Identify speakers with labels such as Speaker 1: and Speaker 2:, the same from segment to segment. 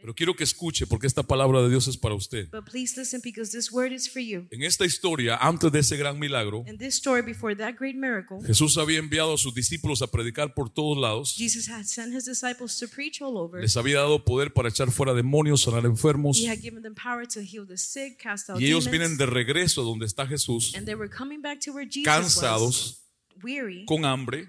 Speaker 1: Pero quiero que escuche porque esta palabra de Dios es para usted.
Speaker 2: But please listen because this word is for you.
Speaker 1: En esta historia, antes de ese gran milagro,
Speaker 2: In this story, before that great miracle,
Speaker 1: Jesús había enviado a sus discípulos a predicar por todos lados.
Speaker 2: Jesus had sent his disciples to preach all over.
Speaker 1: Les había dado poder para echar fuera demonios, sanar enfermos.
Speaker 2: He had given them power to heal the sick, cast out
Speaker 1: Y ellos
Speaker 2: demons.
Speaker 1: vienen de regreso donde está Jesús,
Speaker 2: and they were coming back to where Jesus
Speaker 1: cansados,
Speaker 2: was, weary,
Speaker 1: con hambre,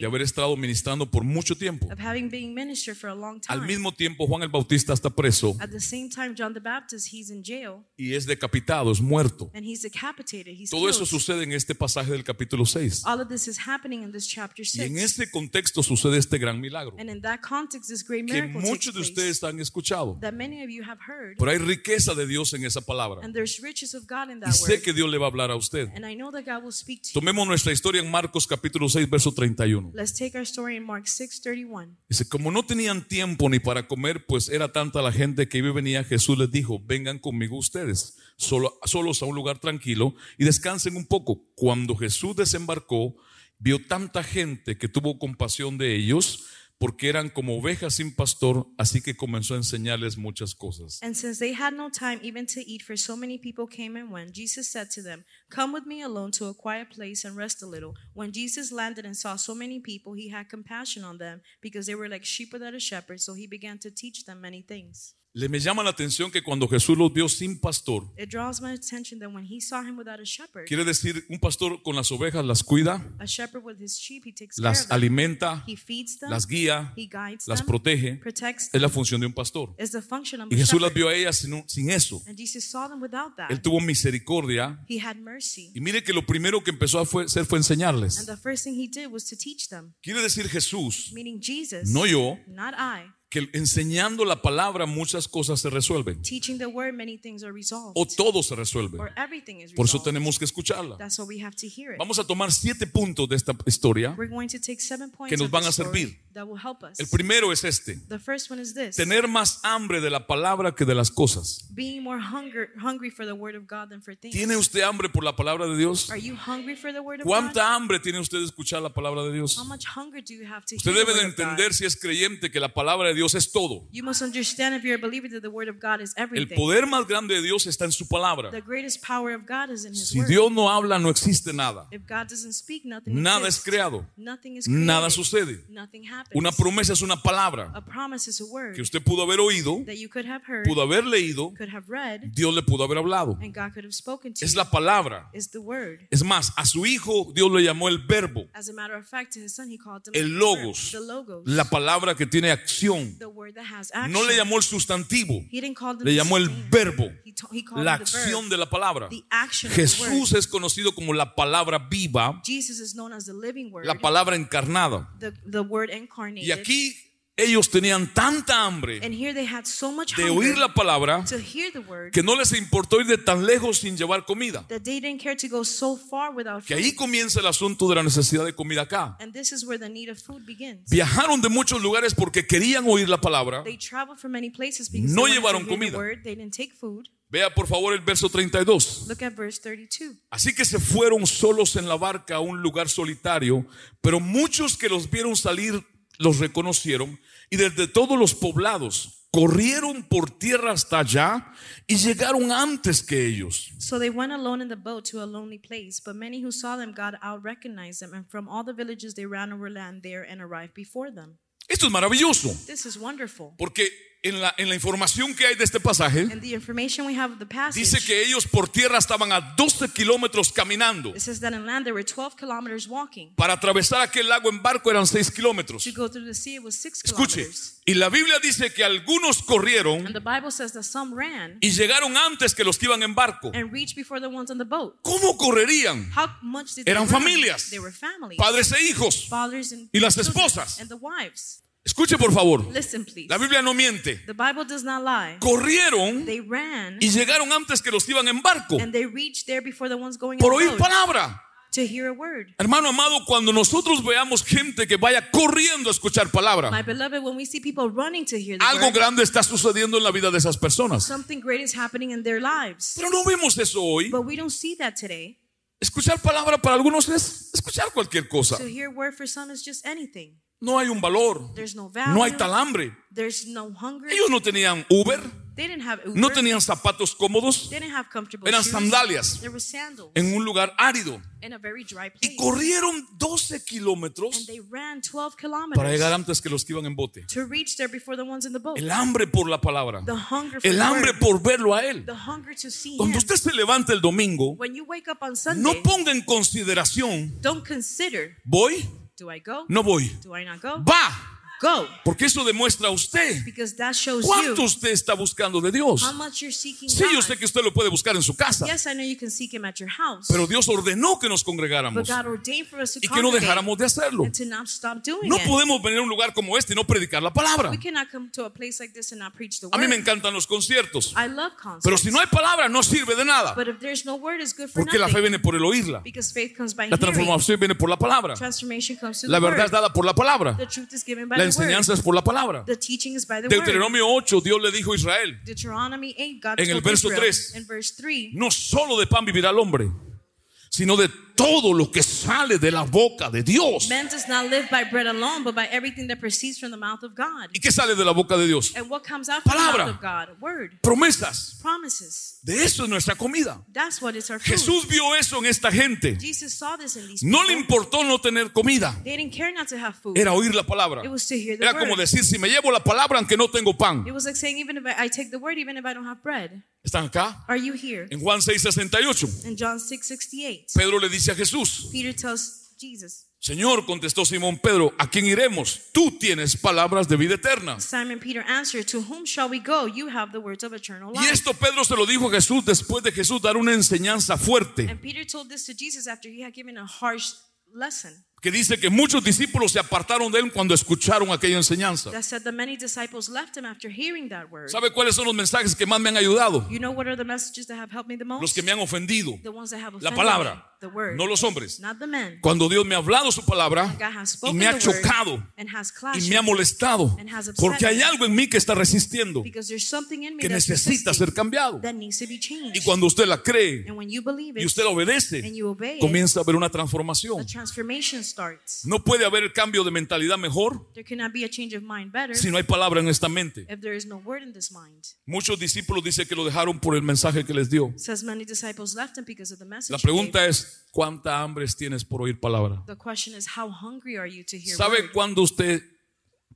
Speaker 1: de haber estado ministrando por mucho tiempo.
Speaker 2: of having been ministered for a long time.
Speaker 1: Al mismo tiempo, Juan el Bautista está preso
Speaker 2: At the same time, John the Baptist, he's in jail
Speaker 1: y es decapitado, es muerto.
Speaker 2: and he's decapitated. He's
Speaker 1: Todo eso sucede en este pasaje del capítulo 6.
Speaker 2: All of this is happening in this chapter
Speaker 1: Y en
Speaker 2: 6.
Speaker 1: este contexto sucede este gran milagro
Speaker 2: And in that context, this great
Speaker 1: que muchos de ustedes han escuchado.
Speaker 2: that many of you have heard.
Speaker 1: Pero hay riqueza de Dios en esa palabra. Y sé que Dios le va a hablar a usted.
Speaker 2: And I know that God will speak to you.
Speaker 1: Tomemos nuestra historia en Marcos capítulo 6, verso 31.
Speaker 2: Let's take our story in Mark 6:31.
Speaker 1: Dice, como no tenían tiempo ni para comer, pues era tanta la gente que iba y venía, Jesús les dijo, vengan conmigo ustedes, solo, solos a un lugar tranquilo y descansen un poco. Cuando Jesús desembarcó, vio tanta gente que tuvo compasión de ellos, porque eran como ovejas sin pastor, así que comenzó a enseñarles muchas cosas.
Speaker 2: And since they had no time even to eat, for so many people came and went, Jesus said to them, Come with me alone to a quiet place and rest a little. When Jesus landed and saw so many people, he had compassion on them because they were like sheep without a shepherd, so he began to teach them many things.
Speaker 1: Le me llama la atención que cuando Jesús los vio sin pastor,
Speaker 2: It draws my attention that when he saw him without a shepherd,
Speaker 1: quiere decir un pastor con las ovejas las cuida,
Speaker 2: a shepherd with his sheep, he takes
Speaker 1: las alimenta,
Speaker 2: He feeds them,
Speaker 1: las guía, las
Speaker 2: them,
Speaker 1: protege. Es la función de un pastor.
Speaker 2: Is the function of
Speaker 1: Y Jesús las
Speaker 2: shepherd.
Speaker 1: vio a ellas sin, sin eso.
Speaker 2: And Jesus saw them without that.
Speaker 1: Él tuvo misericordia.
Speaker 2: He had mercy.
Speaker 1: Y mire que lo primero que empezó a fue- hacer fue
Speaker 2: And
Speaker 1: enseñarles.
Speaker 2: the first thing he did was to teach them,
Speaker 1: Quiere decir Jesús,
Speaker 2: Jesus,
Speaker 1: no yo. Que enseñando la palabra muchas cosas se resuelven.
Speaker 2: Teaching the word, many things are resolved.
Speaker 1: O todo se resuelve. Por eso tenemos que escucharla.
Speaker 2: That's why we have to hear it.
Speaker 1: Vamos a tomar siete puntos de esta historia.
Speaker 2: We're going to take seven points
Speaker 1: que nos van a servir.
Speaker 2: that will help us.
Speaker 1: El primero es este.
Speaker 2: the first one is this.
Speaker 1: Tener más hambre de la palabra que de las cosas. ¿Tiene usted hambre por la palabra de Dios?
Speaker 2: Are you hungry for the word of God?
Speaker 1: ¿Cuánta hambre tiene usted de escuchar la palabra de Dios?
Speaker 2: How much hunger do you have to
Speaker 1: Usted
Speaker 2: hear
Speaker 1: debe de entender si es creyente que la palabra de Dios es todo.
Speaker 2: You must understand if you're a believer that the word of God is
Speaker 1: El
Speaker 2: everything.
Speaker 1: poder más grande de Dios está en su palabra.
Speaker 2: The greatest power of God is in His
Speaker 1: Si
Speaker 2: word.
Speaker 1: Dios no habla, no existe nada.
Speaker 2: if God doesn't speak, nothing
Speaker 1: Nada es creado.
Speaker 2: Nothing is created.
Speaker 1: Nada sucede.
Speaker 2: Nothing happens.
Speaker 1: Una promesa es una palabra
Speaker 2: a promise is a word
Speaker 1: que usted pudo haber oído,
Speaker 2: that you could have heard,
Speaker 1: pudo haber leído,
Speaker 2: could have read,
Speaker 1: Dios le pudo haber hablado.
Speaker 2: and God could have spoken to
Speaker 1: Es la palabra.
Speaker 2: is the word.
Speaker 1: Es más, a su hijo Dios le llamó el verbo,
Speaker 2: As a matter of fact, to his son he called him
Speaker 1: el
Speaker 2: the
Speaker 1: logos, la palabra que tiene acción.
Speaker 2: The word that has action.
Speaker 1: No le llamó el sustantivo,
Speaker 2: he didn't call them
Speaker 1: le llamó el verbo, la acción de la palabra. Jesús es conocido como la palabra viva,
Speaker 2: Jesus is known as the living word,
Speaker 1: la palabra encarnada.
Speaker 2: the, the word incarnated.
Speaker 1: Y aquí ellos tenían tanta hambre
Speaker 2: and here they had so much
Speaker 1: de oír la palabra
Speaker 2: to hear the word
Speaker 1: que no les importó ir de tan lejos sin llevar comida.
Speaker 2: that they didn't care to go so far without
Speaker 1: Que
Speaker 2: food.
Speaker 1: ahí comienza el asunto de la necesidad de comida acá.
Speaker 2: and this is where the need of food begins.
Speaker 1: Viajaron de muchos lugares porque querían oír la palabra.
Speaker 2: They traveled from many places because
Speaker 1: No llevaron comida.
Speaker 2: word.
Speaker 1: Vea por favor el verso 32.
Speaker 2: Look at verse 32.
Speaker 1: Así que se fueron solos en la barca a un lugar solitario, pero muchos que los vieron salir los reconocieron y desde todos los poblados corrieron por tierra hasta allá y llegaron antes que ellos.
Speaker 2: So they went alone in the boat to a lonely place, but many who saw them God out recognized them, and from all the villages they ran over land there and arrived before them.
Speaker 1: Esto es maravilloso,
Speaker 2: This is wonderful.
Speaker 1: porque en la, en la información que hay de este pasaje,
Speaker 2: passage,
Speaker 1: dice que ellos por tierra estaban a 12 kilómetros caminando.
Speaker 2: it says that in land they were 12 kilometers walking.
Speaker 1: Para atravesar aquel lago en barco eran 6 kilómetros. Escuche,
Speaker 2: kilometers.
Speaker 1: y la Biblia dice que algunos corrieron
Speaker 2: And the Bible says that some ran
Speaker 1: y llegaron antes que los que iban en barco.
Speaker 2: and reached before the ones on the boat.
Speaker 1: ¿Cómo correrían?
Speaker 2: How much did
Speaker 1: Eran familias. Padres e hijos. Y las esposas. Escuche por favor.
Speaker 2: Listen, please.
Speaker 1: La Biblia no miente.
Speaker 2: The Bible does not lie.
Speaker 1: Corrieron
Speaker 2: They ran
Speaker 1: y llegaron antes que los que iban en barco.
Speaker 2: and they reached there before the ones going
Speaker 1: Por oír palabra.
Speaker 2: to hear a word.
Speaker 1: Hermano amado, cuando nosotros veamos gente que vaya corriendo a escuchar palabra,
Speaker 2: My beloved, when we see people running to hear the
Speaker 1: algo
Speaker 2: word,
Speaker 1: grande está sucediendo en la vida de esas personas.
Speaker 2: something great is happening in their lives.
Speaker 1: Pero no vemos eso hoy.
Speaker 2: But we don't see that today.
Speaker 1: Escuchar palabra para algunos es escuchar cualquier cosa.
Speaker 2: To hear word for some is just anything.
Speaker 1: No hay un valor.
Speaker 2: No value.
Speaker 1: No hay tal hambre.
Speaker 2: There's no.
Speaker 1: Ellos no tenían Uber,
Speaker 2: They didn't have Uber.
Speaker 1: no tenían zapatos cómodos
Speaker 2: They didn't have comfortable
Speaker 1: Eran sandalias.
Speaker 2: There were sandals
Speaker 1: en un lugar árido.
Speaker 2: in a very dry
Speaker 1: Y corrieron 12 kilómetros
Speaker 2: And they ran 12
Speaker 1: para llegar antes que los que iban en bote.
Speaker 2: to reach there before the ones in the boat.
Speaker 1: El hambre por la palabra.
Speaker 2: The hunger for
Speaker 1: El hambre por verlo a Él.
Speaker 2: The hunger to see
Speaker 1: Cuando usted se levanta el domingo,
Speaker 2: When you wake up on Sunday,
Speaker 1: no ponga en consideración,
Speaker 2: don't consider,
Speaker 1: ¿voy?
Speaker 2: Do I go?
Speaker 1: No voy.
Speaker 2: Do I not go?
Speaker 1: Va.
Speaker 2: Go.
Speaker 1: Porque eso demuestra a usted
Speaker 2: Because that shows
Speaker 1: cuánto
Speaker 2: you
Speaker 1: usted está buscando de Dios.
Speaker 2: how much you're seeking
Speaker 1: Sí, yo sé que usted lo puede buscar en su casa,
Speaker 2: Yes, I know you can seek him at your house.
Speaker 1: pero Dios ordenó que nos congregáramos y que no dejáramos de hacerlo. No podemos venir a un lugar como este y no predicar la palabra.
Speaker 2: A
Speaker 1: mí me encantan los conciertos,
Speaker 2: I love concerts.
Speaker 1: pero si no hay palabra no sirve de nada,
Speaker 2: but if there's no word, it's good for
Speaker 1: porque la fe viene por el oírla. La transformación viene por la palabra. La
Speaker 2: the
Speaker 1: verdad es dada por la palabra.
Speaker 2: The truth is given by
Speaker 1: La. Enseñanza es por la palabra. Deuteronomio 8, Dios le dijo a Israel,
Speaker 2: Deuteronomy 8, God
Speaker 1: En el verso
Speaker 2: Israel,
Speaker 1: 3.
Speaker 2: in verse 3,
Speaker 1: no solo de pan vivirá el hombre, sino de todo lo que sale de la boca de Dios.
Speaker 2: man does not live by bread alone, but by everything that proceeds from the mouth of God.
Speaker 1: ¿Y qué sale de la boca de Dios?
Speaker 2: And what comes out from
Speaker 1: Palabra.
Speaker 2: the mouth of God? Word,
Speaker 1: Promesas.
Speaker 2: promises.
Speaker 1: De eso es nuestra comida.
Speaker 2: That's what is our food.
Speaker 1: Jesús vio eso en esta gente.
Speaker 2: Jesus saw this in these
Speaker 1: No le importó no tener comida.
Speaker 2: They didn't care not to have food.
Speaker 1: Era oír la palabra.
Speaker 2: It was to hear the
Speaker 1: Era
Speaker 2: word.
Speaker 1: como decir, si me llevo la palabra aunque no tengo pan.
Speaker 2: It was like saying, even if I, take the word, even if I don't have bread.
Speaker 1: ¿Están acá?
Speaker 2: Are you here?
Speaker 1: En Juan 6:68,
Speaker 2: In John 6 68,
Speaker 1: Pedro le dice a Jesús,
Speaker 2: Peter tells Jesus,
Speaker 1: Señor, contestó Simón Pedro, ¿a quién iremos? Tú tienes palabras de vida eterna.
Speaker 2: Simon Peter answered, To whom shall we go? You have the words of eternal
Speaker 1: Y
Speaker 2: life.
Speaker 1: esto Pedro se lo dijo a Jesús después de Jesús dar una enseñanza fuerte,
Speaker 2: And Peter told this to Jesus after he had given a harsh lesson
Speaker 1: que dice que muchos discípulos se apartaron de él cuando escucharon aquella enseñanza.
Speaker 2: that said that many disciples left him after hearing that word.
Speaker 1: ¿Sabe cuáles son los mensajes que más me han ayudado?
Speaker 2: You know what are the messages that have helped me the most?
Speaker 1: Los que me han ofendido.
Speaker 2: the ones that have
Speaker 1: La palabra,
Speaker 2: me, the word,
Speaker 1: no los hombres.
Speaker 2: not the men.
Speaker 1: Cuando Dios me ha hablado su palabra y me ha chocado y me ha molestado, porque hay algo en mí que está resistiendo, que necesita ser cambiado. Y cuando usted la cree y usted la obedece,
Speaker 2: and you obey it,
Speaker 1: comienza a haber una transformación.
Speaker 2: Starts.
Speaker 1: No puede haber cambio de mentalidad mejor
Speaker 2: There cannot be a change of mind better
Speaker 1: si no hay palabra en esta mente.
Speaker 2: if there is no word in this mind.
Speaker 1: Muchos discípulos dicen que lo dejaron por el mensaje que les dio.
Speaker 2: says many disciples left him because of the message.
Speaker 1: La
Speaker 2: he
Speaker 1: pregunta
Speaker 2: gave.
Speaker 1: es, ¿cuánta hambre tienes por oír palabra?
Speaker 2: the question is, how hungry are you to hear
Speaker 1: ¿Sabe
Speaker 2: word?
Speaker 1: cuándo usted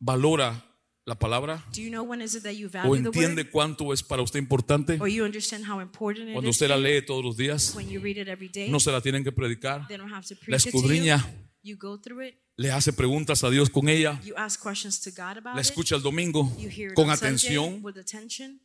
Speaker 1: valora la palabra?
Speaker 2: Do you know when is it that you
Speaker 1: ¿O
Speaker 2: value the
Speaker 1: entiende
Speaker 2: word?
Speaker 1: cuánto es para usted importante?
Speaker 2: Or you understand how important it
Speaker 1: Cuando
Speaker 2: is
Speaker 1: usted la lee todos los días,
Speaker 2: when you read it every day?
Speaker 1: no se la tienen que predicar.
Speaker 2: They don't have to
Speaker 1: La
Speaker 2: preach it to you.
Speaker 1: escudriña,
Speaker 2: You go through it.
Speaker 1: le hace preguntas a Dios con ella,
Speaker 2: You ask questions to God about
Speaker 1: la
Speaker 2: it.
Speaker 1: escucha el domingo
Speaker 2: You hear it
Speaker 1: con
Speaker 2: on Sunday
Speaker 1: atención.
Speaker 2: with attention.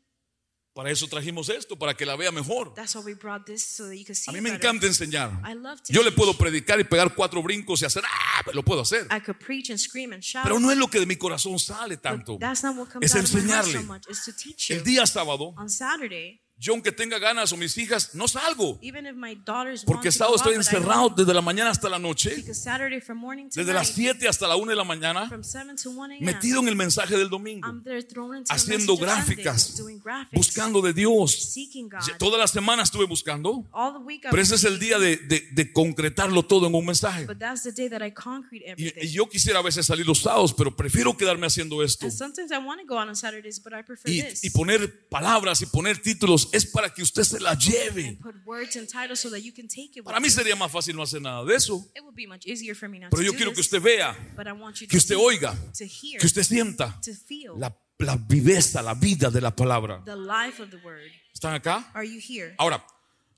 Speaker 1: Para eso trajimos esto, para que la vea mejor.
Speaker 2: That's why we brought this so that you can see
Speaker 1: A mí me
Speaker 2: better.
Speaker 1: encanta enseñar.
Speaker 2: I love to
Speaker 1: Yo le
Speaker 2: teach.
Speaker 1: puedo predicar y pegar cuatro brincos y hacer, ah, lo puedo hacer.
Speaker 2: I could preach and scream and shout.
Speaker 1: Pero no es lo que de mi corazón sale tanto.
Speaker 2: that's not what comes
Speaker 1: Es
Speaker 2: out of my heart
Speaker 1: enseñarle.
Speaker 2: so much. It's to teach you.
Speaker 1: El día sábado,
Speaker 2: on Saturday,
Speaker 1: yo aunque tenga ganas o mis hijas, no salgo. Porque sábado estoy encerrado desde la mañana hasta la noche, desde las 7 hasta la 1 de la mañana,
Speaker 2: from 7 to 1 a.m.,
Speaker 1: metido en el mensaje del domingo, haciendo gráficas, buscando de Dios. Toda la semana estuve buscando, pero ese es el día de, de- de concretarlo todo en un mensaje. Y, y yo quisiera a veces salir los sábados, pero prefiero quedarme haciendo esto. Y, y poner palabras y poner títulos es para que usted se la lleve.
Speaker 2: so
Speaker 1: Para mí sería más fácil no hacer nada de eso, pero yo quiero que
Speaker 2: this,
Speaker 1: usted vea, que
Speaker 2: to
Speaker 1: usted
Speaker 2: see,
Speaker 1: oiga,
Speaker 2: hear,
Speaker 1: que usted sienta la, la viveza, la vida de la palabra.
Speaker 2: the life of the word.
Speaker 1: ¿Están acá?
Speaker 2: Are you here?
Speaker 1: Ahora,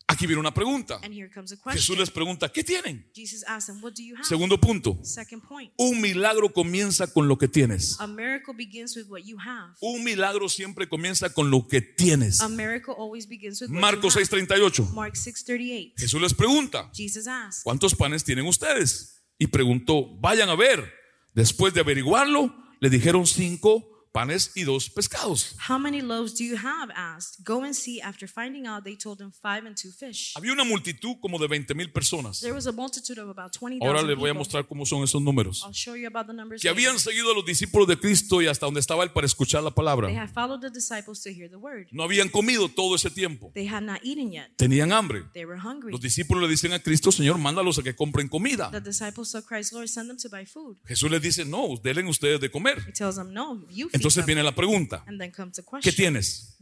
Speaker 1: aquí viene una pregunta.
Speaker 2: And here comes a
Speaker 1: Jesús les pregunta, ¿qué tienen?
Speaker 2: Them, What do you have?
Speaker 1: Segundo punto,
Speaker 2: Second point.
Speaker 1: un milagro comienza con lo que tienes.
Speaker 2: A miracle begins with what you have.
Speaker 1: Un milagro siempre comienza con lo que tienes.
Speaker 2: A miracle always begins with what
Speaker 1: Marcos
Speaker 2: you have.
Speaker 1: 6:38.
Speaker 2: Mark 6:38.
Speaker 1: Jesús les pregunta,
Speaker 2: asked,
Speaker 1: ¿cuántos panes tienen ustedes? Y preguntó, vayan a ver. Después de averiguarlo, le dijeron cinco panes y dos pescados.
Speaker 2: How many loaves do you have? asked. Go and see. After finding out, they told him five and two fish.
Speaker 1: Había una multitud como de 20 mil personas.
Speaker 2: There was a multitude of about 20,000
Speaker 1: Ahora les voy a mostrar cómo son esos números.
Speaker 2: I'll show you about the numbers.
Speaker 1: Que
Speaker 2: later.
Speaker 1: habían seguido a los discípulos de Cristo y hasta donde estaba él para escuchar la
Speaker 2: They
Speaker 1: palabra.
Speaker 2: had followed the disciples to hear the word.
Speaker 1: No habían comido todo ese tiempo.
Speaker 2: They had not eaten yet.
Speaker 1: Tenían hambre.
Speaker 2: They were hungry.
Speaker 1: Los discípulos le dicen a Cristo, Señor, mándalos a que compren comida.
Speaker 2: The disciples told Christ, Lord, send them to buy food.
Speaker 1: Jesús les dice, no, denle ustedes de comer.
Speaker 2: He tells them, No, you
Speaker 1: Entonces viene la pregunta, ¿qué tienes?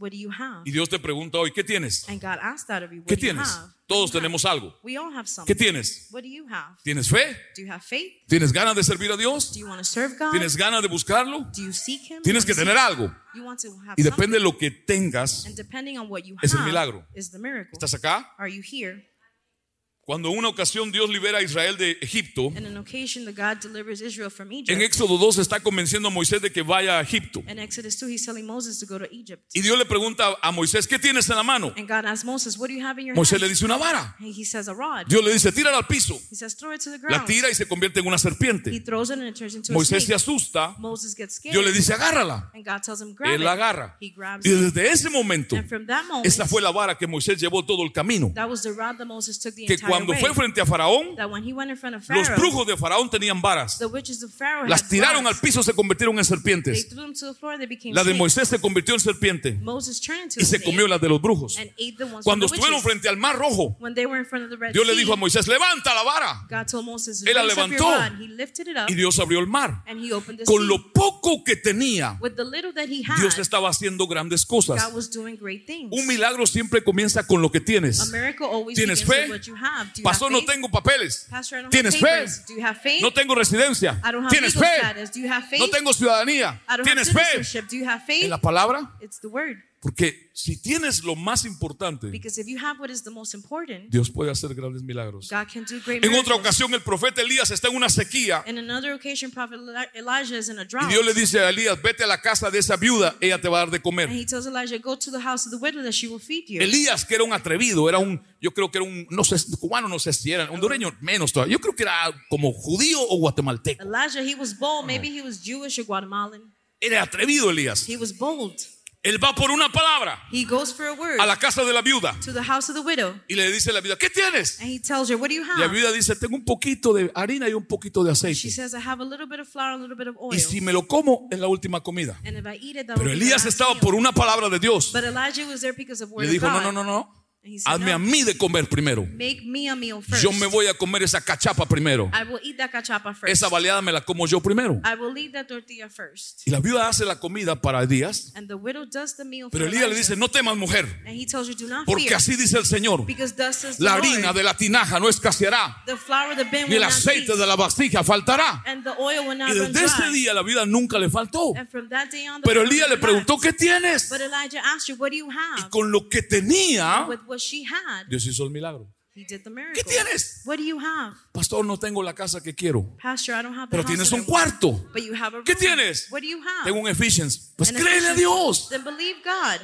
Speaker 1: Y Dios te pregunta hoy, ¿qué tienes? ¿Qué tienes? Todos tenemos algo. ¿Qué tienes? ¿Tienes fe? ¿Tienes ganas de servir a Dios? ¿Tienes ganas de buscarlo? Tienes que tener algo. Y depende de lo que tengas, es el milagro. ¿estás acá? Cuando en una ocasión Dios libera a Israel de Egipto,
Speaker 2: In an occasion that God delivers Israel from
Speaker 1: en. Éxodo 2 está convenciendo a Moisés de que vaya a Egipto.
Speaker 2: In Exodus 2, he's telling Moses to go to Egypt.
Speaker 1: Y Dios le pregunta a Moisés, ¿qué tienes en la mano?
Speaker 2: And God asks Moses, What do you have in your
Speaker 1: Moisés
Speaker 2: hand?
Speaker 1: le dice una vara. Dios le dice, tírala al piso. La tira y se convierte en una serpiente. Moisés se asusta. Dios le dice, agárrala. Él la agarra. Y desde ese momento, esa fue la vara que Moisés llevó todo el camino. Que
Speaker 2: entire
Speaker 1: cuando fue frente a Faraón, los brujos de Faraón tenían varas. Las tiraron al piso, se convirtieron en serpientes. La de. Moisés se convirtió en serpiente y se comió las de los brujos. Cuando estuvieron frente al mar rojo, Dios le dijo a Moisés, levanta la vara. Él la
Speaker 2: "Raise up your
Speaker 1: levantó.
Speaker 2: rod." He lifted it up
Speaker 1: Y Dios abrió el mar. Con lo poco que tenía, Dios estaba haciendo grandes cosas. Un milagro siempre comienza con lo que tienes. ¿Tienes fe? Pastor, no tengo papeles. ¿Tienes fe? No tengo residencia. ¿Tienes fe? No tengo ciudadanía. ¿Tienes fe? En la palabra. Porque si tienes lo más importante,
Speaker 2: Because if you have what is the most important,
Speaker 1: Dios puede hacer grandes milagros.
Speaker 2: God can do great
Speaker 1: En otra ocasión, el profeta Elías está en una sequía
Speaker 2: occasion,
Speaker 1: y. Dios le dice a Elías, vete a la casa de esa viuda, ella te va a dar de comer.
Speaker 2: Elijah.
Speaker 1: Elías, que era un atrevido, era un, yo creo que era un, no sé, cubano, no sé si era, hondureño menos todavía. Yo creo que era como judío o guatemalteco.
Speaker 2: Elijah, he was bold. Maybe he was Jewish or Guatemalan.
Speaker 1: Era atrevido Elías.
Speaker 2: He was bold.
Speaker 1: Él va por una palabra
Speaker 2: He goes for a word
Speaker 1: a la casa de la viuda
Speaker 2: to the house of the widow.
Speaker 1: y le dice a la viuda, ¿qué tienes?
Speaker 2: And he tells her, What do you
Speaker 1: Y la
Speaker 2: have?
Speaker 1: viuda dice, tengo un poquito de harina y un poquito de
Speaker 2: She
Speaker 1: aceite.
Speaker 2: says, I have a little bit of flour, a little bit of oil.
Speaker 1: Y si me lo como, es la última comida.
Speaker 2: And if I eat it,
Speaker 1: Pero Elías estaba por una palabra de Dios.
Speaker 2: But Elijah was there because of word
Speaker 1: Le
Speaker 2: of
Speaker 1: dijo, no,
Speaker 2: God.
Speaker 1: no, no, no.
Speaker 2: He said,
Speaker 1: Hazme a mí de comer primero.
Speaker 2: make me a meal first.
Speaker 1: Yo me voy a comer esa cachapa primero.
Speaker 2: I will eat that cachapa first.
Speaker 1: Esa baleada me la como yo primero.
Speaker 2: I will eat that tortilla first.
Speaker 1: Y la viuda hace la comida para Elías.
Speaker 2: And the widow does the meal
Speaker 1: Pero Elías le dice, no temas mujer,
Speaker 2: And he tells her, do not
Speaker 1: porque
Speaker 2: fear.
Speaker 1: así dice el Señor.
Speaker 2: Because thus says the
Speaker 1: La
Speaker 2: Lord,
Speaker 1: harina de la tinaja no escaseará,
Speaker 2: the flour of the bin
Speaker 1: ni
Speaker 2: will
Speaker 1: el aceite de la vasija faltará.
Speaker 2: and the oil will not
Speaker 1: Y desde ese día la vida nunca le faltó.
Speaker 2: And from that day on, the
Speaker 1: Pero Elías le preguntó. ¿qué tienes?
Speaker 2: But Elijah asked her, what do you
Speaker 1: Y
Speaker 2: have?
Speaker 1: con lo que tenía,
Speaker 2: what she had,
Speaker 1: Dios hizo el milagro.
Speaker 2: he did the
Speaker 1: ¿Qué
Speaker 2: miracle.
Speaker 1: tienes?
Speaker 2: What do you have?
Speaker 1: Pastor, no tengo la casa que quiero.
Speaker 2: Pastor, I don't have the
Speaker 1: Pero
Speaker 2: house
Speaker 1: tienes
Speaker 2: that I
Speaker 1: un
Speaker 2: want.
Speaker 1: cuarto.
Speaker 2: But you have a room.
Speaker 1: ¿Qué tienes?
Speaker 2: What do you have?
Speaker 1: Tengo un Ephesians. Pues
Speaker 2: An
Speaker 1: créele a. Dios.
Speaker 2: Then believe God.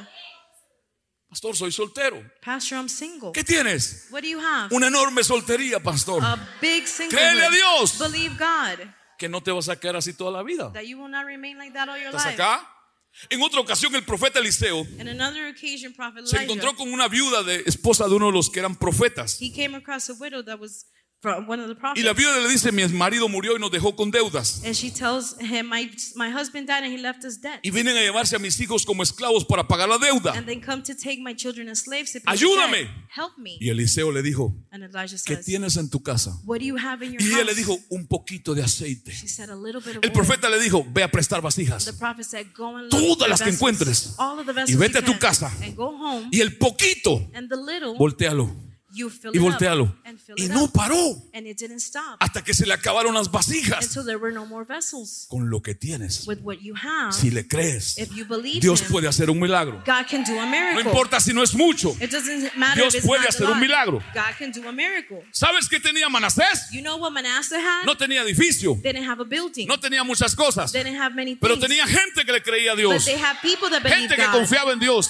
Speaker 1: Pastor, soy soltero.
Speaker 2: Pastor, I'm single.
Speaker 1: ¿Qué tienes?
Speaker 2: What do you have?
Speaker 1: Una enorme soltería, pastor.
Speaker 2: A big single.
Speaker 1: Créele a Dios.
Speaker 2: Believe God
Speaker 1: Que no te vas a quedar así toda la vida.
Speaker 2: that you will not remain like that all your
Speaker 1: ¿Estás
Speaker 2: life.
Speaker 1: acá? En otra ocasión, el profeta Eliseo
Speaker 2: occasion,
Speaker 1: se encontró con una viuda de esposa de uno de los que eran profetas.
Speaker 2: he came across a widow that was from one of the
Speaker 1: Y la viuda le dice, mi marido murió y nos dejó con deudas.
Speaker 2: and she tells him, my, my husband died and he left us debt.
Speaker 1: Y vienen a llevarse a mis hijos como esclavos para pagar la deuda.
Speaker 2: And then come to take my children as slaves to pay the
Speaker 1: Ayúdame.
Speaker 2: debt. Help me.
Speaker 1: Y Eliseo le dijo,
Speaker 2: And Elijah
Speaker 1: ¿qué tienes en tu casa?
Speaker 2: what do you have in your
Speaker 1: Y ella
Speaker 2: house?
Speaker 1: le dijo, un poquito de aceite.
Speaker 2: she said, a little bit of
Speaker 1: El
Speaker 2: oil.
Speaker 1: profeta le dijo, ve a prestar
Speaker 2: The
Speaker 1: vasijas.
Speaker 2: prophet said, go and look
Speaker 1: Todas las que encuentres.
Speaker 2: all of the
Speaker 1: Y
Speaker 2: vessels
Speaker 1: vete
Speaker 2: you
Speaker 1: a tu casa.
Speaker 2: and go home,
Speaker 1: Y el poquito,
Speaker 2: and the little,
Speaker 1: voltealo. Y
Speaker 2: it
Speaker 1: voltealo. Y no paró
Speaker 2: And it didn't stop
Speaker 1: hasta que se le acabaron las vasijas.
Speaker 2: until there were no more vessels.
Speaker 1: Con lo que tienes,
Speaker 2: With what you have,
Speaker 1: si le crees,
Speaker 2: if you believe
Speaker 1: Dios puede hacer un milagro.
Speaker 2: God can do a
Speaker 1: No
Speaker 2: miracle.
Speaker 1: importa si no es mucho.
Speaker 2: It doesn't matter
Speaker 1: Dios puede hacer un milagro.
Speaker 2: God can do a miracle.
Speaker 1: ¿Sabes qué tenía Manasés? No tenía edificio, no tenía muchas cosas, pero tenía gente que le creía a Dios, gente que confiaba en Dios.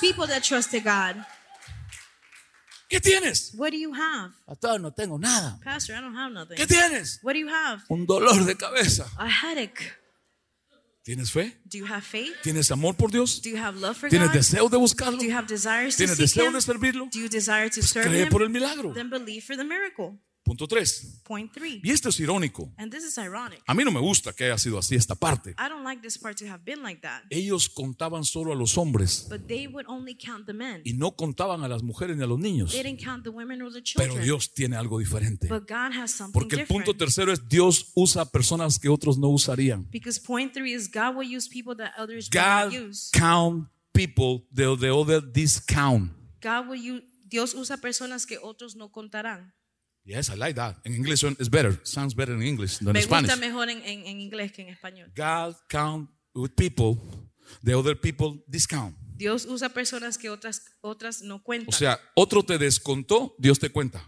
Speaker 1: ¿Qué tienes?
Speaker 2: What do you have?
Speaker 1: Pastor, no tengo nada.
Speaker 2: Pastor, I don't have nothing.
Speaker 1: ¿Qué tienes?
Speaker 2: What do you have?
Speaker 1: Un dolor de cabeza.
Speaker 2: A headache.
Speaker 1: ¿Tienes fe?
Speaker 2: Do you have faith?
Speaker 1: ¿Tienes amor por Dios?
Speaker 2: Do you have love for
Speaker 1: ¿Tienes
Speaker 2: God?
Speaker 1: deseo de buscarlo?
Speaker 2: Do you have desires to
Speaker 1: ¿Tienes
Speaker 2: seek
Speaker 1: deseo
Speaker 2: Him?
Speaker 1: de servirlo?
Speaker 2: Do you desire to serve
Speaker 1: Cree
Speaker 2: Him?
Speaker 1: por el milagro.
Speaker 2: Then believe for the miracle.
Speaker 1: Punto 3.
Speaker 2: Point three.
Speaker 1: Y esto es irónico.
Speaker 2: And this is ironic.
Speaker 1: A mí no me gusta que haya sido así esta parte.
Speaker 2: I don't like this part to have been like that.
Speaker 1: Ellos contaban solo a los hombres
Speaker 2: But they would only count the men.
Speaker 1: y no contaban a las mujeres ni a los niños.
Speaker 2: They didn't count the women or the
Speaker 1: Pero. Dios tiene algo diferente.
Speaker 2: But God has something
Speaker 1: Porque el punto
Speaker 2: different.
Speaker 1: tercero es Dios usa personas que otros no usarían.
Speaker 2: Because point three is God will use people that others will
Speaker 1: God
Speaker 2: not use.
Speaker 1: count people the, the other discount.
Speaker 2: Dios usa personas que otros no contarán.
Speaker 1: Yes, I like that. In English it's better. Sounds better in English than
Speaker 2: Me
Speaker 1: in
Speaker 2: gusta
Speaker 1: Spanish.
Speaker 2: mejor en, en, en inglés que en español.
Speaker 1: God count with people the other people discount.
Speaker 2: Dios usa personas que otras, otras no cuentan.
Speaker 1: O sea, otro te descontó, Dios te cuenta.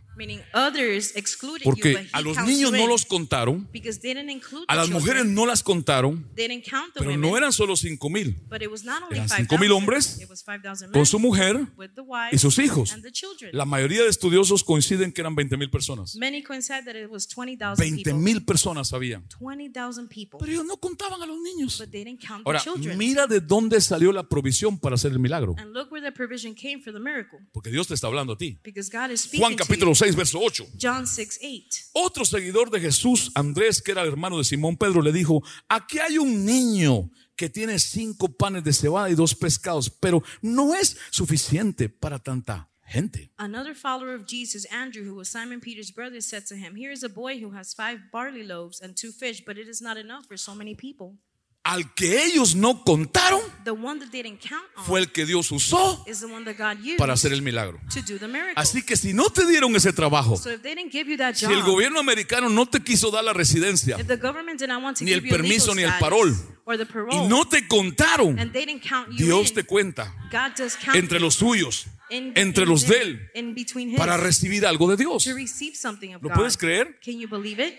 Speaker 1: Porque a los niños no los contaron,
Speaker 2: Because they didn't include
Speaker 1: a
Speaker 2: the
Speaker 1: las mujeres no las contaron,
Speaker 2: They didn't count the
Speaker 1: pero no eran solo cinco mil.
Speaker 2: but it was not only
Speaker 1: eran
Speaker 2: 5,000.
Speaker 1: 5,000 hombres
Speaker 2: It was 5,000 men
Speaker 1: Con su mujer
Speaker 2: with the wife
Speaker 1: y sus hijos.
Speaker 2: and the children.
Speaker 1: La mayoría de estudiosos coinciden que eran 20 mil personas.
Speaker 2: Many coincide that it was 20,000
Speaker 1: 20
Speaker 2: people.
Speaker 1: mil personas sabían.
Speaker 2: 20,000 people.
Speaker 1: Pero ellos no contaban a los niños.
Speaker 2: But they didn't count
Speaker 1: Ahora,
Speaker 2: the children.
Speaker 1: mira de dónde salió la provisión para hacer el milagro.
Speaker 2: and look where the provision came for the miracle.
Speaker 1: Porque Dios te está hablando a ti.
Speaker 2: Because God is speaking
Speaker 1: Juan capítulo
Speaker 2: you.
Speaker 1: 6, verso 8.
Speaker 2: John 6, 8.
Speaker 1: Otro seguidor de Jesús, Andrés, que era el hermano de Simón Pedro, le dijo, aquí hay un niño que tiene cinco panes de cebada y dos pescados, pero no es suficiente para tanta gente.
Speaker 2: Another follower of Jesus, Andrew, who was Simon Peter's brother, said to him, Here is a boy who has five barley loaves and two fish, but it is not enough for so many people.
Speaker 1: Al que ellos no contaron fue el que Dios usó para hacer el milagro. Así que si no te dieron ese trabajo,
Speaker 2: so
Speaker 1: si el gobierno americano no te quiso dar la residencia
Speaker 2: if the government did not want to
Speaker 1: Ni el permiso, ni el parol,
Speaker 2: or the
Speaker 1: y
Speaker 2: parole,
Speaker 1: no te contaron,
Speaker 2: and they didn't count you
Speaker 1: Dios
Speaker 2: in,
Speaker 1: te cuenta entre los suyos,
Speaker 2: in,
Speaker 1: entre los de él, para recibir algo de Dios. ¿Lo puedes creer?
Speaker 2: Can you believe it?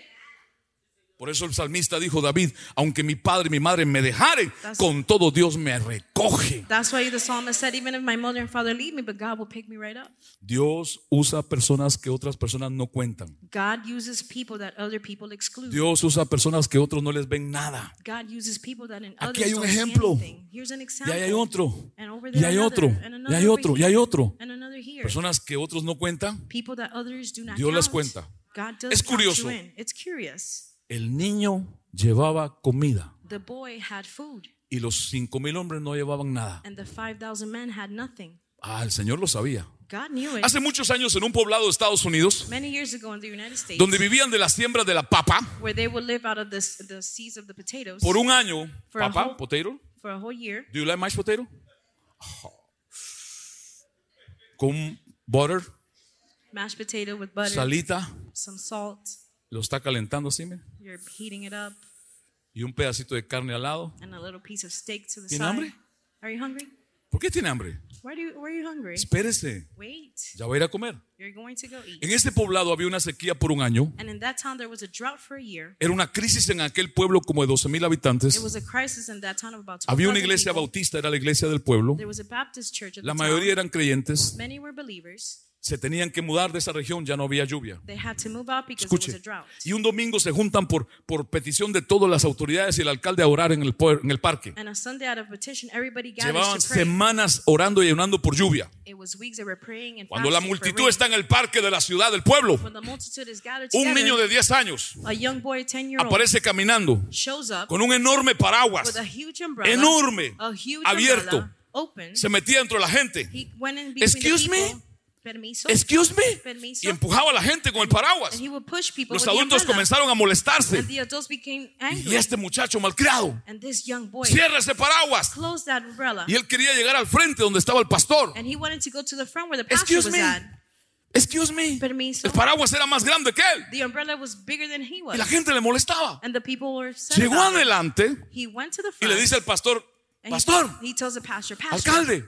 Speaker 1: Por eso el salmista dijo David, aunque mi padre y mi madre me dejaren, con todo Dios me recoge.
Speaker 2: That's why the psalmist said, even if my mother and father leave me, but God will pick me right up.
Speaker 1: Dios usa personas que otras personas no cuentan.
Speaker 2: God uses people that other people exclude.
Speaker 1: Dios usa personas que otros no les ven nada.
Speaker 2: God uses people that in
Speaker 1: Aquí hay un ejemplo.
Speaker 2: anything. Here's an
Speaker 1: Y ahí hay otro.
Speaker 2: And over
Speaker 1: Y
Speaker 2: there
Speaker 1: hay
Speaker 2: another,
Speaker 1: otro.
Speaker 2: and
Speaker 1: Y hay otro. Y hay otro.
Speaker 2: And another here.
Speaker 1: Personas que otros no cuentan.
Speaker 2: people that others do not
Speaker 1: Dios las cuenta.
Speaker 2: God does
Speaker 1: Es curioso.
Speaker 2: you in. It's curious.
Speaker 1: El niño llevaba comida
Speaker 2: The boy had food,
Speaker 1: y los cinco mil hombres no llevaban nada.
Speaker 2: and the 5,000 men had nothing.
Speaker 1: Ah, el Señor lo sabía.
Speaker 2: God knew it.
Speaker 1: Hace muchos años en un poblado de Estados Unidos,
Speaker 2: Many years ago in the United States,
Speaker 1: donde vivían de la siembra de la papa,
Speaker 2: where they would live out of the, the seeds of the potatoes
Speaker 1: por un año,
Speaker 2: For a
Speaker 1: papa,
Speaker 2: whole-
Speaker 1: potato,
Speaker 2: for a whole year,
Speaker 1: do you like mashed potato? Oh. Con butter,
Speaker 2: mashed potato with butter,
Speaker 1: salita,
Speaker 2: some salt.
Speaker 1: Lo está calentando así, mira,
Speaker 2: You're heating it up,
Speaker 1: y un pedacito de carne al lado.
Speaker 2: and a little piece of steak to the
Speaker 1: ¿Tiene
Speaker 2: side.
Speaker 1: hambre?
Speaker 2: Are you hungry?
Speaker 1: ¿Por qué tiene hambre?
Speaker 2: Why do you, why are you hungry?
Speaker 1: Espérese,
Speaker 2: Wait,
Speaker 1: ya va a ir a comer.
Speaker 2: you're going to go eat.
Speaker 1: En este poblado había una sequía por un año.
Speaker 2: And in that town, there was a drought for a year.
Speaker 1: Era una crisis en aquel pueblo como de 12 mil habitantes.
Speaker 2: It was a crisis in that town of about
Speaker 1: Había una
Speaker 2: 12,000
Speaker 1: iglesia
Speaker 2: people.
Speaker 1: bautista, era la iglesia del pueblo.
Speaker 2: There was a Baptist church at
Speaker 1: La
Speaker 2: the
Speaker 1: mayoría
Speaker 2: town.
Speaker 1: eran creyentes.
Speaker 2: Many were believers.
Speaker 1: Se tenían que mudar de esa región, ya no había lluvia.
Speaker 2: They had to move out because it was
Speaker 1: Escuche.
Speaker 2: a drought.
Speaker 1: Y un domingo se juntan por, por petición de todas las autoridades y el alcalde a orar en el, en el parque.
Speaker 2: Petition,
Speaker 1: Llevaban semanas orando y ayunando por lluvia. Cuando la multitud está en el parque de la ciudad, del pueblo, un niño de 10 años
Speaker 2: a young boy, 10 year old,
Speaker 1: aparece caminando con un enorme paraguas.
Speaker 2: umbrella,
Speaker 1: enorme, abierto.
Speaker 2: open.
Speaker 1: Se metía entre la gente. Excuse me?
Speaker 2: Permiso.
Speaker 1: Excuse me.
Speaker 2: Permiso.
Speaker 1: Y empujaba a la gente con el paraguas.
Speaker 2: And he would push people
Speaker 1: Los adultos comenzaron a molestarse.
Speaker 2: And the adults became angry.
Speaker 1: Y este muchacho malcriado,
Speaker 2: And this young boy
Speaker 1: cierra ese paraguas.
Speaker 2: closed that umbrella.
Speaker 1: Y él quería llegar al frente donde estaba el pastor. Excuse me. Excuse me.
Speaker 2: Permiso.
Speaker 1: El paraguas era más grande que él.
Speaker 2: The umbrella was bigger than he was.
Speaker 1: Y la gente le molestaba.
Speaker 2: And the people were upset
Speaker 1: Llegó adelante
Speaker 2: He went to the
Speaker 1: y
Speaker 2: front.
Speaker 1: le dice al pastor, pastor,
Speaker 2: he tells the pastor, pastor,
Speaker 1: alcalde,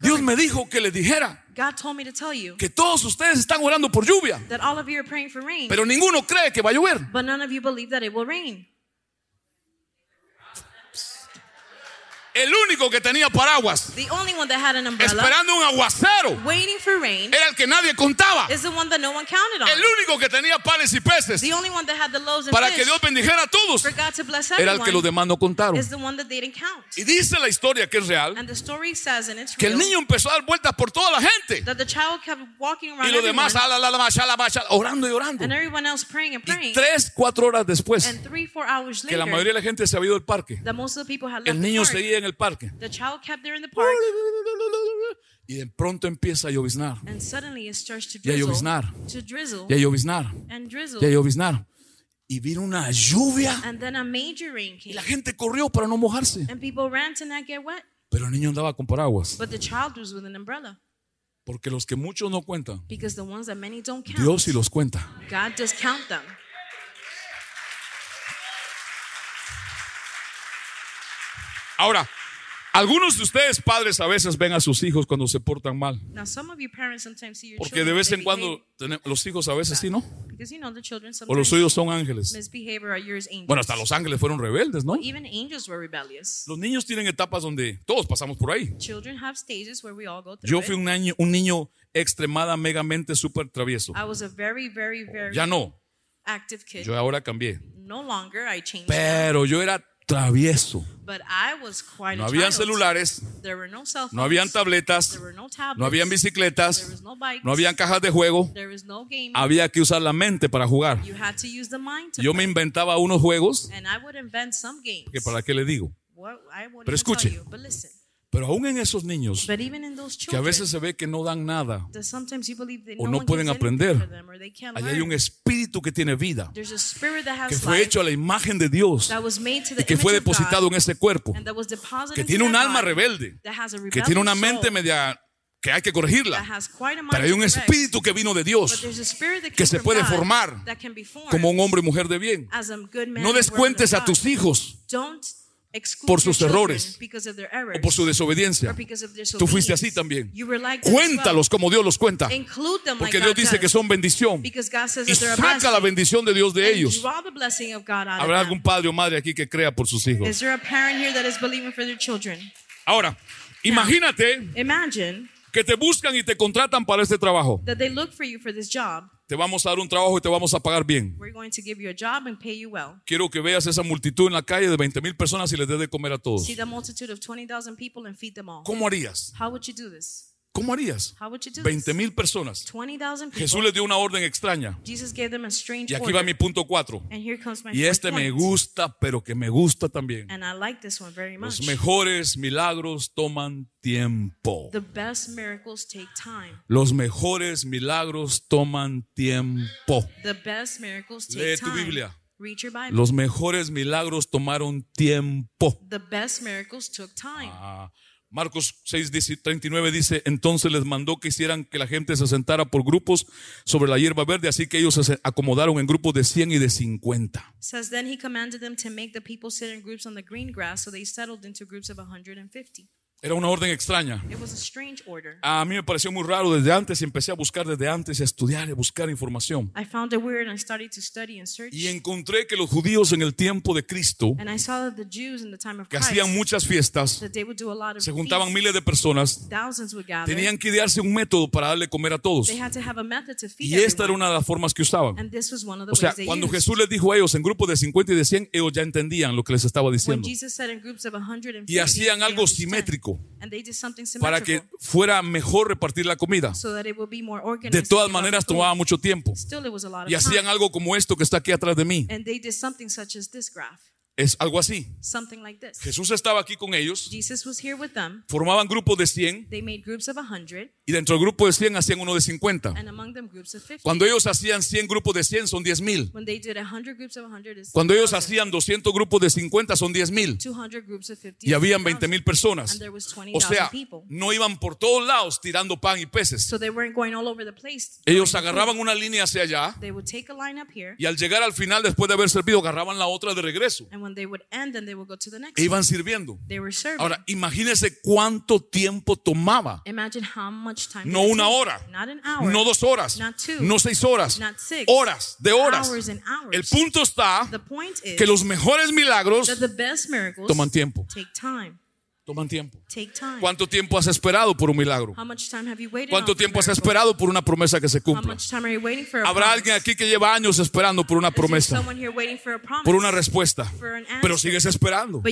Speaker 1: Dios me dijo que le dijera
Speaker 2: God told me to tell you
Speaker 1: que todos ustedes están orando por lluvia,
Speaker 2: that all of you are praying for rain,
Speaker 1: pero ninguno cree que va a llover.
Speaker 2: but none of you believe that it will rain.
Speaker 1: El único que tenía paraguas,
Speaker 2: The only one that had an umbrella,
Speaker 1: esperando un aguacero,
Speaker 2: waiting for rain,
Speaker 1: era el que nadie contaba.
Speaker 2: is the one that no one counted on.
Speaker 1: El único que tenía panes y peces
Speaker 2: The only one that had the loaves and
Speaker 1: para
Speaker 2: fish
Speaker 1: que Dios bendijera a todos
Speaker 2: bless
Speaker 1: era el que los
Speaker 2: everyone
Speaker 1: demás no contaron.
Speaker 2: is the one that they didn't count.
Speaker 1: Y dice la historia que es real,
Speaker 2: And the story says, and it's
Speaker 1: que el niño empezó a dar vueltas por toda la gente.
Speaker 2: that the child kept walking
Speaker 1: Y los demás,
Speaker 2: everyone,
Speaker 1: ala, la, la, ma, shala, ma, shala, orando y orando.
Speaker 2: and everyone else praying and
Speaker 1: Y
Speaker 2: praying.
Speaker 1: tres, cuatro horas después,
Speaker 2: And three, four hours
Speaker 1: que la
Speaker 2: later,
Speaker 1: mayoría de la gente se había ido del parque,
Speaker 2: that most of the people had left
Speaker 1: el niño seguía en el parque.
Speaker 2: The child kept there in the park,
Speaker 1: Y de pronto empieza a lloviznar,
Speaker 2: and suddenly it starts to
Speaker 1: Y a
Speaker 2: drizzle,
Speaker 1: lloviznar.
Speaker 2: to drizzle,
Speaker 1: y a lloviznar,
Speaker 2: and drizzle,
Speaker 1: y a lloviznar. Y vino una lluvia
Speaker 2: and then a major rain
Speaker 1: y
Speaker 2: came,
Speaker 1: la gente corrió para no mojarse.
Speaker 2: and people ran to not get wet.
Speaker 1: Pero el niño andaba con paraguas.
Speaker 2: But the child was with an umbrella,
Speaker 1: Porque los que muchos no cuentan,
Speaker 2: because the ones that many don't count,
Speaker 1: Dios sí los cuenta.
Speaker 2: God does count them.
Speaker 1: Ahora, algunos de ustedes padres a veces ven a sus hijos cuando se portan mal.
Speaker 2: Now, some of you parents sometimes see your
Speaker 1: Porque de vez en cuando los hijos a veces sí, ¿no? O los suyos son ángeles. Bueno, hasta los ángeles fueron rebeldes, ¿no? Los niños tienen etapas donde todos pasamos por ahí. Yo fui un niño, un niño extremadamente súper travieso.
Speaker 2: Very
Speaker 1: Ya no, yo ahora cambié. Pero yo era travieso.
Speaker 2: but I was quite
Speaker 1: No
Speaker 2: a
Speaker 1: habían celulares,
Speaker 2: There were no cell phones.
Speaker 1: no habían tabletas,
Speaker 2: no tablets.
Speaker 1: no habían
Speaker 2: There
Speaker 1: bicicletas,
Speaker 2: was no bikes.
Speaker 1: no habían cajas de juego. Había que usar la mente para jugar.
Speaker 2: you had to use the mind to
Speaker 1: Yo me inventaba unos juegos
Speaker 2: And I would invent some games.
Speaker 1: que para qué le digo. Pero escuche.
Speaker 2: you, but listen.
Speaker 1: Pero aún en esos niños que a veces se ve que no dan nada, o
Speaker 2: no,
Speaker 1: pueden aprender, ahí hay un espíritu que tiene vida, que fue hecho a la imagen de Dios y que fue depositado en ese cuerpo, que tiene un alma rebelde, que tiene una mente media que hay que corregirla. Pero hay un espíritu que vino de Dios que se puede formar
Speaker 2: that can be formed
Speaker 1: como un hombre y mujer de bien. No descuentes a tus hijos por sus errores o por su desobediencia. Tú fuiste así también. Cuéntalos como Dios los cuenta. Porque Dios dice que son bendición. Y saca la bendición de Dios de ellos. Habrá algún padre o madre aquí que crea por sus hijos.
Speaker 2: Is there a parent here that is believing for their children?
Speaker 1: Ahora, imagínate que te buscan y te contratan para este trabajo. Te vamos a dar un trabajo y te vamos a pagar bien.
Speaker 2: We're going to give you a job and pay you well.
Speaker 1: Quiero que veas esa multitud en la calle de 20 mil personas y les des de comer a todos.
Speaker 2: See the multitude of 20,000 people and feed them all.
Speaker 1: ¿Cómo harías?
Speaker 2: How would you do this?
Speaker 1: ¿Cómo harías?
Speaker 2: How would you do
Speaker 1: 20
Speaker 2: this?
Speaker 1: mil personas.
Speaker 2: 20,000 people.
Speaker 1: Jesús les dio una orden extraña.
Speaker 2: Jesus gave them a strange
Speaker 1: Y aquí va mi punto 4.
Speaker 2: And here comes my
Speaker 1: Y este me gusta, pero que me gusta también.
Speaker 2: And I like this one very much.
Speaker 1: Los mejores milagros toman tiempo.
Speaker 2: The best miracles take time.
Speaker 1: Los mejores milagros toman tiempo.
Speaker 2: The best miracles take
Speaker 1: Lee tu
Speaker 2: time.
Speaker 1: Biblia.
Speaker 2: Read your Bible.
Speaker 1: Los mejores milagros tomaron tiempo.
Speaker 2: The best miracles took time.
Speaker 1: Ah, Marcos 6, 39 dice, entonces les mandó que hicieran que la gente se sentara por grupos sobre la hierba verde, así que ellos se acomodaron en grupos de 100 y de 50.
Speaker 2: says then he commanded them to make the people sit in groups on the green grass, so they settled into groups of 150.
Speaker 1: Era una orden extraña.
Speaker 2: It was a strange order.
Speaker 1: A mí me pareció muy raro desde antes y empecé a buscar desde antes, a estudiar y buscar información.
Speaker 2: I found it weird and I started to study and search.
Speaker 1: Y encontré que los judíos en el tiempo de Cristo,
Speaker 2: And I saw that the Jews in the time of
Speaker 1: que
Speaker 2: Christ,
Speaker 1: hacían muchas fiestas,
Speaker 2: that they would do a lot of
Speaker 1: se juntaban
Speaker 2: feasts.
Speaker 1: miles de personas,
Speaker 2: Thousands would gather.
Speaker 1: tenían que idearse un método para darle comer a todos.
Speaker 2: They had to have a method to feed
Speaker 1: Y esta era
Speaker 2: everyone.
Speaker 1: una de las formas que usaban.
Speaker 2: And this was one of the
Speaker 1: O sea,
Speaker 2: ways they
Speaker 1: cuando
Speaker 2: used.
Speaker 1: Jesús les dijo a ellos en grupos de 50 y de 100, ellos ya entendían lo que les estaba
Speaker 2: when
Speaker 1: diciendo.
Speaker 2: Jesus said in groups of 150,
Speaker 1: Y hacían algo simétrico
Speaker 2: And they did something
Speaker 1: para que fuera mejor repartir la comida.
Speaker 2: so that it would be more organized.
Speaker 1: De todas maneras tomaba mucho tiempo.
Speaker 2: Still, it was a lot of
Speaker 1: Y hacían algo como esto que está aquí atrás de mí. Es algo así.
Speaker 2: something like this.
Speaker 1: Jesús estaba aquí con ellos,
Speaker 2: Jesus was here with them.
Speaker 1: formaban grupos de 100
Speaker 2: They made groups of 100,
Speaker 1: y dentro del grupo de 100 hacían uno de 50.
Speaker 2: and among them groups of 50.
Speaker 1: Cuando ellos hacían 100 grupos de 100 son 10 mil.
Speaker 2: when they did 100 groups of 100, is
Speaker 1: Cuando ellos
Speaker 2: 1,000.
Speaker 1: hacían 200 grupos de 50 son 10 mil.
Speaker 2: 200 groups of 50.
Speaker 1: Y habían
Speaker 2: 1,000.
Speaker 1: 20 mil personas.
Speaker 2: And there was
Speaker 1: O
Speaker 2: 20,000
Speaker 1: sea,
Speaker 2: people.
Speaker 1: no iban por todos lados tirando pan y peces.
Speaker 2: So they weren't going all over the place.
Speaker 1: Ellos agarraban una línea hacia allá
Speaker 2: They would take a line up here,
Speaker 1: y al llegar al final, después de haber servido, agarraban la otra de regreso.
Speaker 2: When they would end, then they would go to the next
Speaker 1: E iban sirviendo.
Speaker 2: They were serving.
Speaker 1: Ahora, imagínense cuánto tiempo tomaba.
Speaker 2: Imagine how much time.
Speaker 1: No una
Speaker 2: take.
Speaker 1: hora,
Speaker 2: Not an hour.
Speaker 1: no dos horas,
Speaker 2: Not two.
Speaker 1: no seis horas,
Speaker 2: Not six.
Speaker 1: horas de horas.
Speaker 2: Hours and hours.
Speaker 1: El punto está
Speaker 2: The point is
Speaker 1: que los mejores milagros
Speaker 2: that the best miracles
Speaker 1: toman tiempo.
Speaker 2: take time.
Speaker 1: Toman tiempo. ¿Cuánto tiempo has esperado por un milagro?
Speaker 2: How much time have you waited
Speaker 1: ¿Cuánto tiempo has esperado por una promesa que se
Speaker 2: How
Speaker 1: cumpla?
Speaker 2: much time are you waiting for a
Speaker 1: Habrá alguien aquí que lleva años esperando por una promesa, por una respuesta, pero sigues esperando,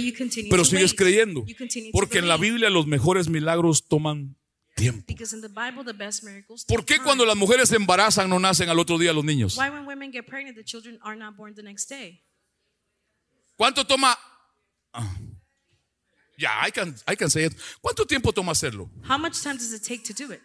Speaker 1: pero sigues creyendo, porque en la. Biblia los mejores milagros toman tiempo.
Speaker 2: Because in the Bible, the best miracles
Speaker 1: ¿Por qué cuando las mujeres se embarazan no nacen al otro día los niños?
Speaker 2: Why when women get pregnant, the children are not born the next day?
Speaker 1: ¿Cuánto toma? Ah. Ya, I can, I can say it. ¿Cuánto tiempo toma hacerlo?
Speaker 2: How much time does it take to do it?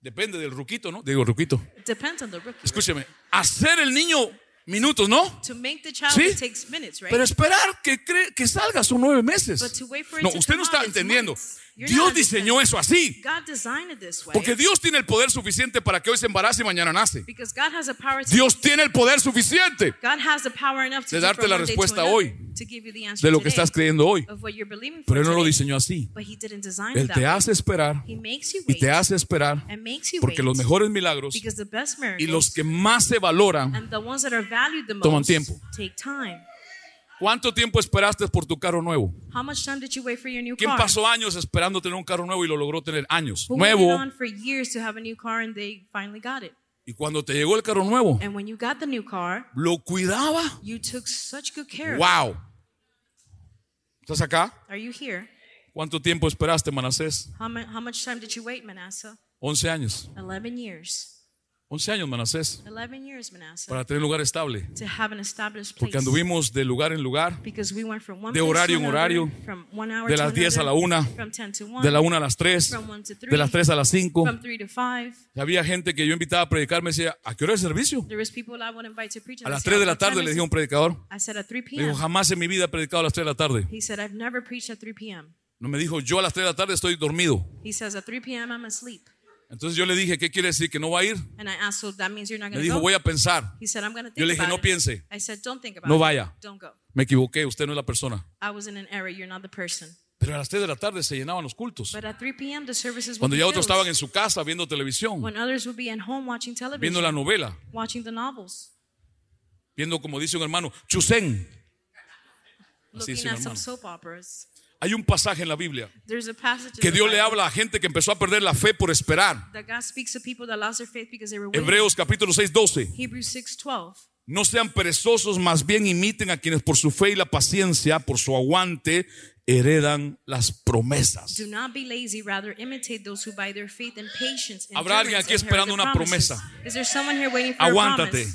Speaker 1: Depende del ruquito, ¿no? Digo, ruquito.
Speaker 2: It depends on the rookie. right?
Speaker 1: Escúcheme, hacer el niño minutos, ¿no?
Speaker 2: To make the child,
Speaker 1: Sí.
Speaker 2: it takes minutes, right?
Speaker 1: Pero esperar que, que salga son nueve meses.
Speaker 2: But to wait for it
Speaker 1: No,
Speaker 2: to
Speaker 1: usted
Speaker 2: come
Speaker 1: no está entendiendo.
Speaker 2: months.
Speaker 1: Dios diseñó eso así. Porque Dios tiene el poder suficiente para que hoy se embarace y mañana nace. Dios tiene el poder suficiente de darte la respuesta hoy de lo que estás creyendo hoy. Pero Él no lo diseñó así. Él te hace esperar y te hace esperar porque los mejores milagros y los que más se valoran. Toman tiempo. ¿Cuánto tiempo esperaste por tu carro nuevo?
Speaker 2: How much time did you wait for your new
Speaker 1: ¿Quién
Speaker 2: car?
Speaker 1: pasó años esperando tener un carro nuevo y lo logró tener años?
Speaker 2: Who waited
Speaker 1: Nuevo.
Speaker 2: on for years to have a new car and they finally got it?
Speaker 1: Y cuando te llegó el carro nuevo,
Speaker 2: And when you got the new car,
Speaker 1: lo cuidaba.
Speaker 2: you took such good care of it.
Speaker 1: Wow. ¿Estás acá?
Speaker 2: Are you here?
Speaker 1: ¿Cuánto tiempo esperaste, Manasés?
Speaker 2: How, mu- how much time did you wait, Manasseh?
Speaker 1: 11 años.
Speaker 2: 11 years.
Speaker 1: 11 años, Manasés,
Speaker 2: 11 years, Manasseh.
Speaker 1: para tener un lugar estable.
Speaker 2: to have an established place.
Speaker 1: Porque anduvimos de lugar en lugar,
Speaker 2: Because we went from one
Speaker 1: de horario en horario, de las 10 a la
Speaker 2: another,
Speaker 1: 1,
Speaker 2: from 10 to 1,
Speaker 1: de la 1 a las 3,
Speaker 2: from 1 to 3,
Speaker 1: de las 3 a las 5.
Speaker 2: from 3 to 5.
Speaker 1: Había gente que yo invitaba a predicar, me decía, ¿a qué hora es el servicio? A las
Speaker 2: said,
Speaker 1: 3 de la
Speaker 2: "What time
Speaker 1: tarde le
Speaker 2: it?"
Speaker 1: dije a un predicador.
Speaker 2: I said at 3
Speaker 1: Me dijo, jamás en mi vida he predicado a las 3 de la tarde.
Speaker 2: He said, I've never preached at 3 p.m.
Speaker 1: No me dijo, yo a las 3 de la tarde estoy dormido.
Speaker 2: He says, at 3 p.m. I'm asleep.
Speaker 1: Entonces yo le dije, ¿qué quiere decir? ¿Que no va a ir?
Speaker 2: And I asked, so
Speaker 1: Me dijo,
Speaker 2: go?
Speaker 1: voy a pensar.
Speaker 2: Said,
Speaker 1: Yo le dije, no
Speaker 2: it.
Speaker 1: piense.
Speaker 2: Said, don't think about
Speaker 1: No
Speaker 2: it.
Speaker 1: vaya.
Speaker 2: Don't go.
Speaker 1: Me equivoqué, usted no es la persona.
Speaker 2: I was in an error. You're not the person.
Speaker 1: Pero a las 3 de la tarde se llenaban los cultos.
Speaker 2: But at 3 p.m. the services would
Speaker 1: Cuando ya otros estaban en su casa viendo televisión,
Speaker 2: When others would be at home watching
Speaker 1: viendo la novela,
Speaker 2: watching the novels,
Speaker 1: viendo, como dice un hermano, Chusén. Así
Speaker 2: looking
Speaker 1: dice un
Speaker 2: at some
Speaker 1: hermano. Hay un pasaje en la Biblia
Speaker 2: There's a passage in
Speaker 1: que Dios le habla a gente que empezó a perder la fe por esperar.
Speaker 2: that God speaks to people that lost their faith because they were waiting.
Speaker 1: Hebreos capítulo 6, 12.
Speaker 2: Hebrews 6:12.
Speaker 1: No sean perezosos, más bien imiten a quienes por su fe y la paciencia, por su aguante, heredan las promesas.
Speaker 2: Do not be lazy, rather imitate those who by their faith and patience
Speaker 1: Habrá alguien aquí esperando una promesa. Aguántate.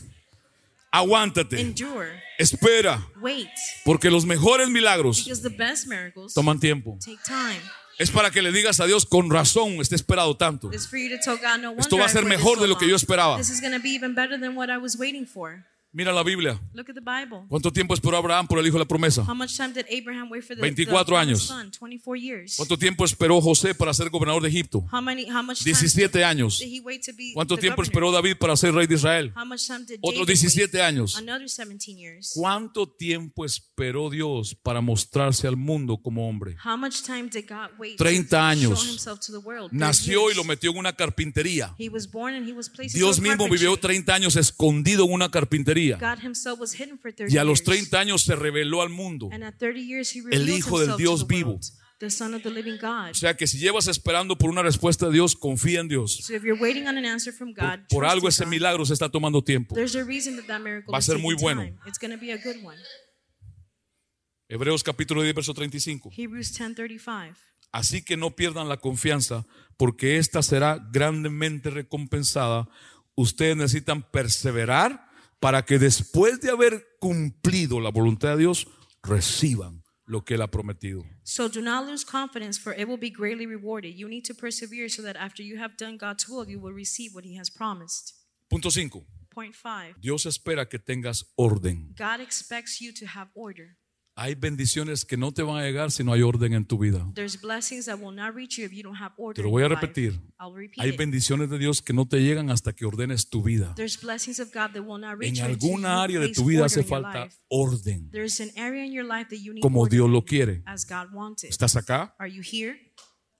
Speaker 1: Aguántate.
Speaker 2: Endure.
Speaker 1: Espera.
Speaker 2: Wait.
Speaker 1: Porque los mejores milagros toman tiempo.
Speaker 2: take time.
Speaker 1: Es para que le digas a Dios con razón, está esperado tanto. Esto va a ser mejor de lo que yo esperaba. Mira la Biblia.
Speaker 2: Look at the Bible.
Speaker 1: ¿Cuánto tiempo esperó Abraham por el hijo de la promesa?
Speaker 2: How much time did Abraham wait for the,
Speaker 1: 24
Speaker 2: the promised
Speaker 1: años.
Speaker 2: son? 24 years.
Speaker 1: ¿Cuánto tiempo esperó José para ser gobernador de Egipto?
Speaker 2: How many how much time
Speaker 1: 17 años.
Speaker 2: did he wait to be
Speaker 1: ¿Cuánto
Speaker 2: the
Speaker 1: tiempo
Speaker 2: governor?
Speaker 1: esperó David para ser rey de Israel?
Speaker 2: How much time did
Speaker 1: Otros
Speaker 2: David
Speaker 1: 17
Speaker 2: wait?
Speaker 1: años.
Speaker 2: Another 17 years.
Speaker 1: ¿Cuánto tiempo esperó Dios para mostrarse al mundo como hombre?
Speaker 2: How much time did God wait
Speaker 1: 30
Speaker 2: to
Speaker 1: años.
Speaker 2: to the world? 30
Speaker 1: Nació y lo metió en una carpintería.
Speaker 2: He was born and he was placed
Speaker 1: Dios mismo vivió
Speaker 2: carpentry.
Speaker 1: 30 años escondido en una carpintería.
Speaker 2: God himself was hidden for 30
Speaker 1: Y a los
Speaker 2: years.
Speaker 1: 30 años se reveló al mundo.
Speaker 2: And at 30 years he
Speaker 1: El
Speaker 2: revealed
Speaker 1: Hijo del Dios vivo.
Speaker 2: the son of the living God.
Speaker 1: O sea que si llevas esperando por una respuesta de Dios, confía en Dios.
Speaker 2: So if you're waiting on an answer from God,
Speaker 1: Por
Speaker 2: trust
Speaker 1: algo ese
Speaker 2: God.
Speaker 1: milagro se está tomando tiempo.
Speaker 2: There's a reason that that miracle
Speaker 1: Va a ser muy bueno.
Speaker 2: It's going to be a good one.
Speaker 1: Hebreos capítulo 10, verso 35.
Speaker 2: Hebrews 10:35.
Speaker 1: Así que no pierdan la confianza, porque esta será grandemente recompensada. Ustedes necesitan perseverar para que después de haber cumplido la voluntad de Dios, reciban lo que Él ha prometido.
Speaker 2: So do not lose confidence, for it will be greatly rewarded. You need to persevere so that after you have done God's will, you will receive what He has promised.
Speaker 1: Punto 5.
Speaker 2: Point five
Speaker 1: Dios espera que tengas orden.
Speaker 2: God expects you to have order.
Speaker 1: Hay bendiciones que no te van a llegar si no hay orden en tu vida. Te lo voy a repetir. Hay bendiciones de Dios que no te llegan hasta que ordenes tu vida. En alguna área de tu vida hace falta orden, como Dios lo quiere. ¿Estás acá?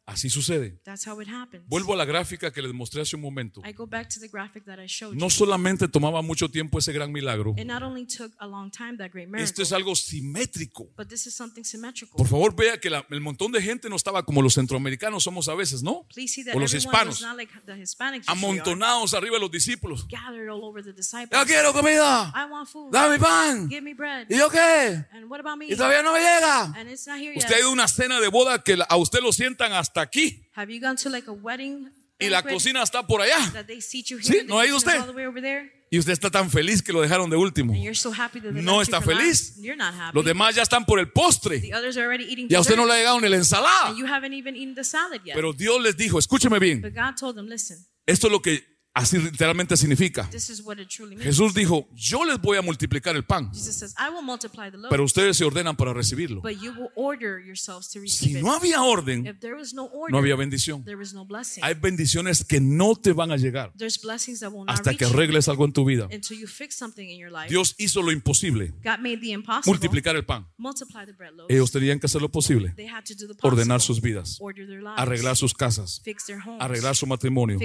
Speaker 1: Así sucede.
Speaker 2: That's how it happens.
Speaker 1: Vuelvo a la gráfica que les mostré hace un momento.
Speaker 2: I go back to the graphic that I showed
Speaker 1: No
Speaker 2: you.
Speaker 1: solamente tomaba mucho tiempo ese gran milagro,
Speaker 2: It not only took a long time, that great miracle,
Speaker 1: esto es algo simétrico.
Speaker 2: but this is something symmetrical.
Speaker 1: Por favor, vea que la- el montón de gente no estaba como los centroamericanos somos a veces, ¿no?
Speaker 2: Please see that
Speaker 1: O los hispanos,
Speaker 2: not like the Hispanics
Speaker 1: amontonados arriba de los discípulos.
Speaker 2: gathered all over the disciples.
Speaker 1: Yo quiero comida,
Speaker 2: I want food.
Speaker 1: dame pan.
Speaker 2: Give me bread.
Speaker 1: ¿Y yo qué?
Speaker 2: And what about me?
Speaker 1: Y todavía no me llega.
Speaker 2: And it's not here
Speaker 1: Usted ha ido a una cena de boda que a usted lo sientan hasta aquí
Speaker 2: Have you gone to like a wedding
Speaker 1: y la cocina está por allá.
Speaker 2: that they seat you
Speaker 1: Sí, ¿no ha ido usted?
Speaker 2: all the way over there?
Speaker 1: Y usted está tan feliz que lo dejaron de último.
Speaker 2: And you're so happy that they
Speaker 1: No está feliz.
Speaker 2: last. You're not happy.
Speaker 1: Los demás ya están por el postre.
Speaker 2: The others are already eating
Speaker 1: Y a usted no le ha llegado ni la ensalada.
Speaker 2: and you haven't even eaten the salad yet.
Speaker 1: Pero Dios les dijo, escúcheme bien,
Speaker 2: but God told them, listen,
Speaker 1: esto es lo que así literalmente significa. Jesús dijo, yo les voy a multiplicar el pan,
Speaker 2: says,
Speaker 1: pero ustedes se ordenan para recibirlo. Si no había orden,
Speaker 2: no order,
Speaker 1: no había bendición.
Speaker 2: no.
Speaker 1: Hay bendiciones que no te van a llegar hasta que arregles algo en tu vida. Dios hizo lo imposible, multiplicar el pan. Ellos tenían que hacer lo posible, ordenar sus vidas, arreglar sus casas, arreglar su matrimonio,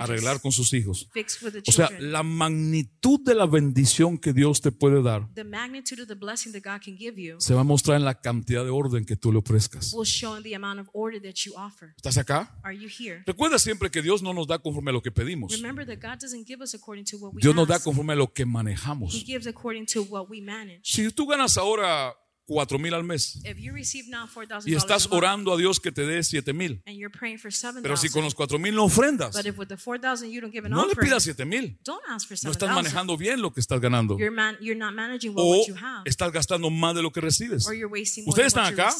Speaker 1: arreglar con sus hijos.
Speaker 2: With the
Speaker 1: O sea, la magnitud de la bendición que Dios te puede dar
Speaker 2: the magnitude of the blessing that God can give you
Speaker 1: se va a mostrar en la cantidad de orden que tú le ofrezcas.
Speaker 2: will show in the amount of order that you offer.
Speaker 1: ¿Estás acá?
Speaker 2: Are you here?
Speaker 1: Recuerda siempre que Dios no nos da conforme a lo que pedimos.
Speaker 2: Remember that God doesn't give us according to what we
Speaker 1: Dios nos da conforme a lo que
Speaker 2: He
Speaker 1: manejamos.
Speaker 2: gives according to what we manage.
Speaker 1: Si tú ganas ahora cuatro mil al mes
Speaker 2: If you receive now $4,000
Speaker 1: y estás orando a Dios que te dé siete mil,
Speaker 2: and you're praying for 7,000
Speaker 1: pero si con los cuatro mil no ofrendas,
Speaker 2: but if with the 4,000 you don't give an
Speaker 1: no le pidas siete mil. No estás
Speaker 2: 7,000.
Speaker 1: manejando bien lo que estás ganando. O estás gastando más de lo que recibes. ¿Ustedes están acá?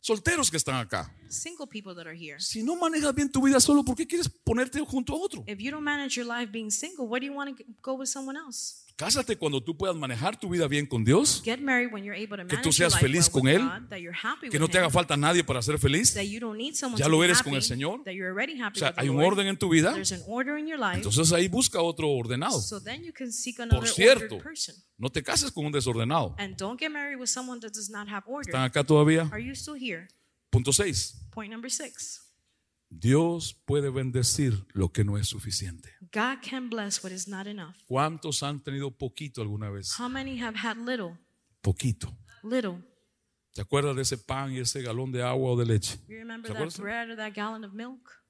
Speaker 1: Solteros que están acá.
Speaker 2: Single people that are here.
Speaker 1: Si no manejas bien tu vida solo, ¿por qué quieres ponerte junto a otro? Cásate cuando tú puedas manejar tu vida bien con Dios,
Speaker 2: Get married when you're able to
Speaker 1: Que tú seas feliz con Él, que no te haga falta nadie para ser feliz.
Speaker 2: that you don't need someone
Speaker 1: Ya lo eres con el Señor.
Speaker 2: that you're already
Speaker 1: O
Speaker 2: happy
Speaker 1: sea, hay un orden en tu vida.
Speaker 2: There's an order in your life.
Speaker 1: Entonces ahí busca otro ordenado.
Speaker 2: so then you can seek another
Speaker 1: Por cierto, no te cases con un desordenado.
Speaker 2: And don't get married with someone that does not have order.
Speaker 1: ¿Están acá todavía?
Speaker 2: Are you still here?
Speaker 1: Punto 6. Dios puede bendecir lo que no es suficiente.
Speaker 2: God can bless what is not enough.
Speaker 1: ¿Cuántos han tenido poquito alguna vez?
Speaker 2: How many have had little?
Speaker 1: Poquito.
Speaker 2: Little.
Speaker 1: ¿Te acuerdas de ese pan y ese galón de agua o de leche?
Speaker 2: You remember
Speaker 1: ¿Te
Speaker 2: that bread or that gallon of milk?